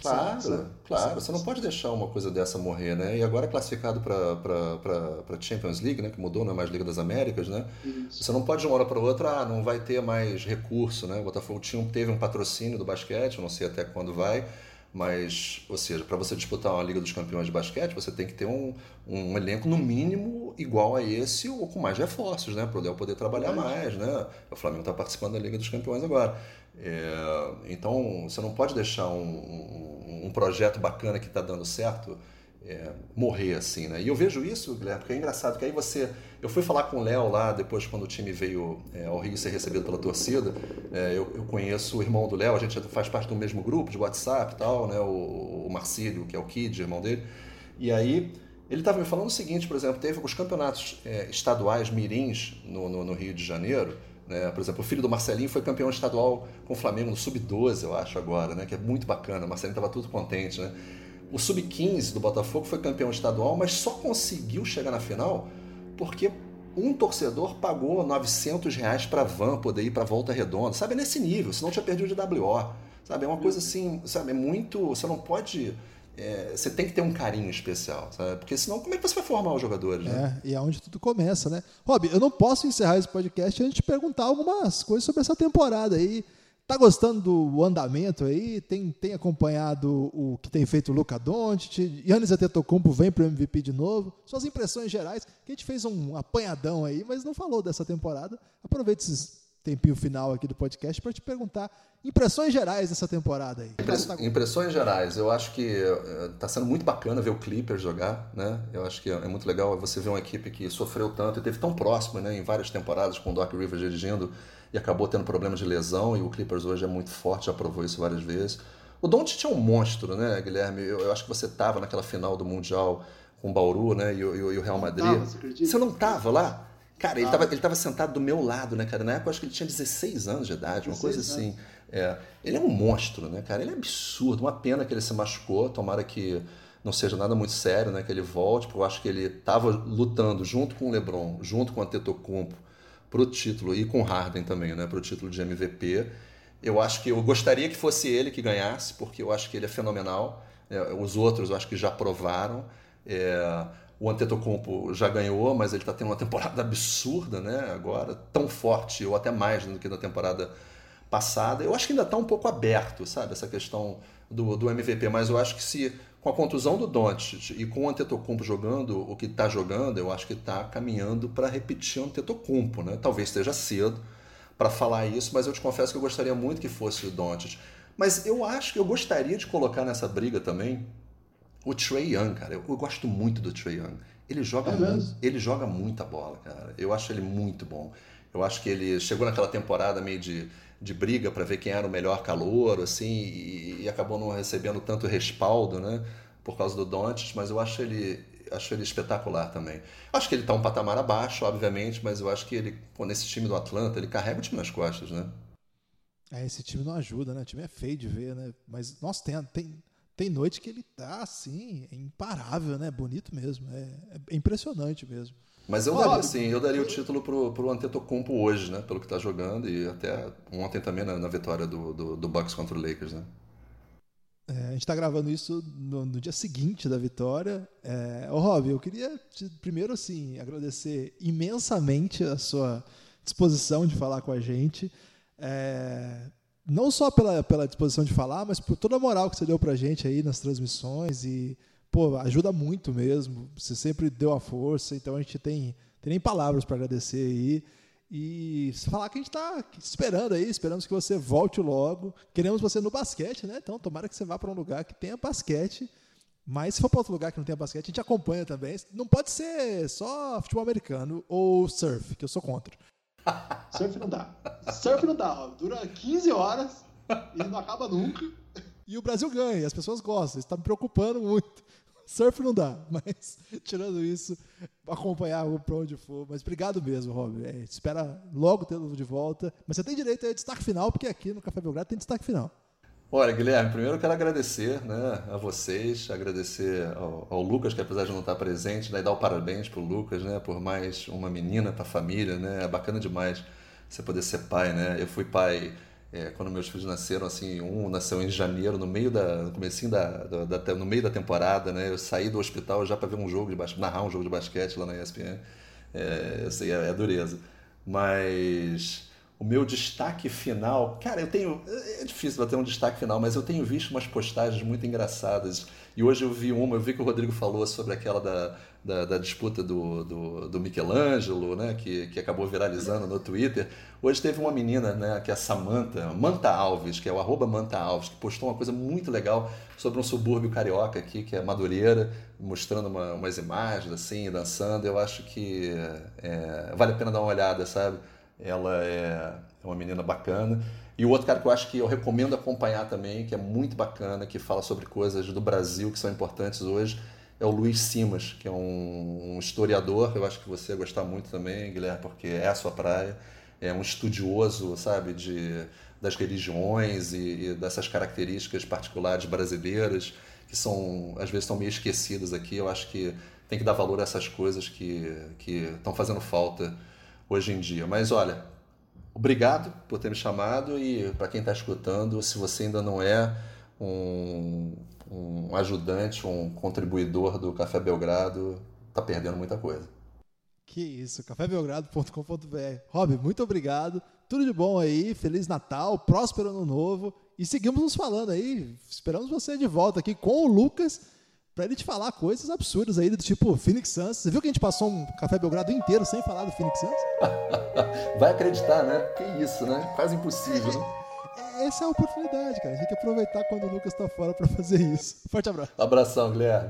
Claro, claro. Você não pode deixar uma coisa dessa morrer, né? E agora classificado para Champions League, né? Que mudou, não é mais Liga das Américas, né? Isso. Você não pode de uma hora para outra, ah, não vai ter mais recurso, né? O Botafogo tinha, teve um patrocínio do basquete, não sei até quando vai, mas, ou seja, para você disputar uma Liga dos Campeões de basquete, você tem que ter um, um elenco no mínimo igual a esse ou com mais reforços, né? Para o Léo poder trabalhar mais, né? O Flamengo está participando da Liga dos Campeões agora. É, então, você não pode deixar um, um, um projeto bacana que está dando certo é, morrer assim, né? E eu vejo isso, Guilherme, porque é engraçado que aí você. Eu fui falar com o Léo lá depois, quando o time veio é, ao Rio ser recebido pela torcida. É, eu, eu, conheço o irmão do Léo, a gente faz parte do mesmo grupo de WhatsApp e tal, né? O, o Marcílio, que é o Kid, irmão dele. E aí. Ele estava me falando o seguinte, por exemplo, teve os campeonatos é, estaduais mirins no, no, no Rio de Janeiro, né? Por exemplo, o filho do Marcelinho foi campeão estadual com o Flamengo no Sub-12, eu acho, agora, né? que é muito bacana. O Marcelinho estava tudo contente. Né? O Sub-15 do Botafogo foi campeão estadual, mas só conseguiu chegar na final porque um torcedor pagou 900 reais para a van poder ir para Volta Redonda. Sabe, é nesse nível, senão tinha perdido de WO. Sabe, é uma coisa assim, sabe, é muito... Você não pode é, você tem que ter um carinho especial, sabe? Porque senão, como é que você vai formar os jogadores? Né? É, e é onde tudo começa, né? Rob, eu não posso encerrar esse podcast antes de perguntar algumas coisas sobre essa temporada aí. Tá gostando do andamento aí? Tem, tem acompanhado o que tem feito o Luca Doncic? Yannis Antetokounmpo vem para o MVP de novo? Suas impressões gerais, que a gente fez um apanhadão aí, mas não falou dessa temporada. Aproveite esses tempinho final aqui do podcast para te perguntar impressões gerais dessa temporada aí. Impress, impressões gerais, eu acho que está eh, sendo muito bacana ver o Clippers jogar, né? Eu acho que é muito legal você ver uma equipe que sofreu tanto e teve tão próximo, né, em várias temporadas com o Doc Rivers dirigindo e acabou tendo problemas de lesão e o Clippers hoje é muito forte, já provou isso várias vezes. O Doncic é um monstro, né, Guilherme? Eu, eu acho que você estava naquela final do Mundial com o Bauru, né, e, e, e o Real Madrid. Não tava, você, você não estava lá? Cara, ele, tava, ele tava sentado do meu lado, né, cara? Na época eu acho que ele tinha 16 anos de idade, uma coisa assim. É, ele é um monstro, né, cara? Ele é absurdo. Uma pena que ele se machucou. Tomara que não seja nada muito sério, né? Que ele volte, porque eu acho que ele estava lutando junto com o LeBron, junto com o Antetokounmpo, pro título, e com o Harden também, né? Pro título de MVP. Eu acho que eu gostaria que fosse ele que ganhasse, porque eu acho que ele é fenomenal. É, os outros eu acho que já provaram. É, o Antetokounmpo já ganhou, mas ele está tendo uma temporada absurda, né? Agora, tão forte, ou até mais do que na temporada passada. Eu acho que ainda está um pouco aberto, sabe? Essa questão do, do MVP, mas eu acho que se com a contusão do Doncic e com o Antetokounmpo jogando o que está jogando, eu acho que está caminhando para repetir o Antetokounmpo, né? Talvez esteja cedo para falar isso, mas eu te confesso que eu gostaria muito que fosse o Doncic. Mas eu acho que eu gostaria de colocar nessa briga também o Trey Young, cara, eu, eu gosto muito do Trey Young. Ele joga, é muito, ele joga muita bola, cara. Eu acho ele muito bom. Eu acho que ele chegou naquela temporada meio de, de briga para ver quem era o melhor calor, assim, e, e, acabou não recebendo tanto respaldo, né? Por causa do Doncic, mas eu acho ele, acho ele espetacular também. Acho que ele está um patamar abaixo, obviamente, mas eu acho que ele, pô, nesse time do Atlanta, ele carrega o time nas costas, né? É, esse time não ajuda, né? O time é feio de ver, né? Mas, nossa, tem, tem, tem noite que ele tá assim, é imparável, né? Bonito mesmo. É, é impressionante mesmo. Mas eu daria, sim, eu daria o título pro, pro Antetokounmpo hoje, né? Pelo que tá jogando e até ontem também na, na vitória do, do, do, Bucks contra o Lakers, né? É, a gente tá gravando isso no, no dia seguinte da vitória. É, ô, Rob, eu queria te, primeiro, assim, agradecer imensamente a sua disposição de falar com a gente. É, não só pela, pela disposição de falar, mas por toda a moral que você deu pra gente aí nas transmissões e pô, ajuda muito mesmo. Você sempre deu a força, então a gente tem, tem nem palavras para agradecer aí. E falar que a gente está esperando aí, esperamos que você volte logo. Queremos você no basquete, né? Então tomara que você vá para um lugar que tenha basquete. Mas se for para outro lugar que não tenha basquete, a gente acompanha também. Não pode ser só futebol americano ou surf, que eu sou contra. Surf não dá. Surf não dá. Dura 15 horas e não acaba nunca. E o Brasil ganha, as pessoas gostam, isso está me preocupando muito. Surf não dá, mas [LAUGHS] tirando isso, acompanhar para onde for. Mas obrigado mesmo, Rob. É, espera logo tê-lo de volta. Mas você tem direito a destaque final, porque aqui no Café Belgrado tem destaque final. Olha, Guilherme, primeiro eu quero agradecer né, a vocês, agradecer ao, ao, Lucas, que apesar de não estar presente, né, dar o parabéns para o Lucas, né, por mais uma menina para a família, né, é bacana demais você poder ser pai, né, eu fui pai é, quando meus filhos nasceram, assim, um nasceu em janeiro, no meio da, no comecinho da, da, da no meio da temporada, né? Eu saí do hospital já para ver um jogo de basquete, narrar um jogo de basquete lá na ESPN. É, eu sei, é, é dureza. Mas o meu destaque final, cara, eu tenho. É difícil ter um destaque final, mas eu tenho visto umas postagens muito engraçadas. E hoje eu vi uma, eu vi que o Rodrigo falou sobre aquela da, da, da disputa do, do, do, Michelangelo, né, que, que acabou viralizando no Twitter. Hoje teve uma menina, né, que é a Samantha, Manta Alves, que é o arroba Manta Alves, que postou uma coisa muito legal sobre um subúrbio carioca aqui, que é Madureira, mostrando uma, umas imagens assim, dançando. Eu acho que é, vale a pena dar uma olhada, sabe? Ela é, é uma menina bacana. E o outro cara que eu acho que eu recomendo acompanhar também, que é muito bacana, que fala sobre coisas do Brasil que são importantes hoje, é o Luiz Simas, que é um, historiador. Eu acho que você ia gostar muito também, Guilherme, porque é a sua praia. É um estudioso, sabe, de, das religiões e, e dessas características particulares brasileiras que são às vezes estão meio esquecidas aqui. Eu acho que tem que dar valor a essas coisas que estão fazendo falta hoje em dia. Mas olha, obrigado por ter me chamado e para quem está escutando, se você ainda não é um, um ajudante, um contribuidor do Café Belgrado, está perdendo muita coisa. Que isso, cafébelgrado.com.br. Rob, muito obrigado. Tudo de bom aí, Feliz Natal, próspero ano novo. E seguimos nos falando aí. Esperamos você de volta aqui com o Lucas para ele te falar coisas absurdas aí, do tipo Phoenix Suns. Você viu que a gente passou um Café Belgrado inteiro sem falar do Phoenix Suns? [LAUGHS] Vai acreditar, né? Que isso, né? Quase impossível, né? É, essa é a oportunidade, cara. A gente tem que aproveitar quando o Lucas está fora para fazer isso. Forte abraço. Abração, Guilherme.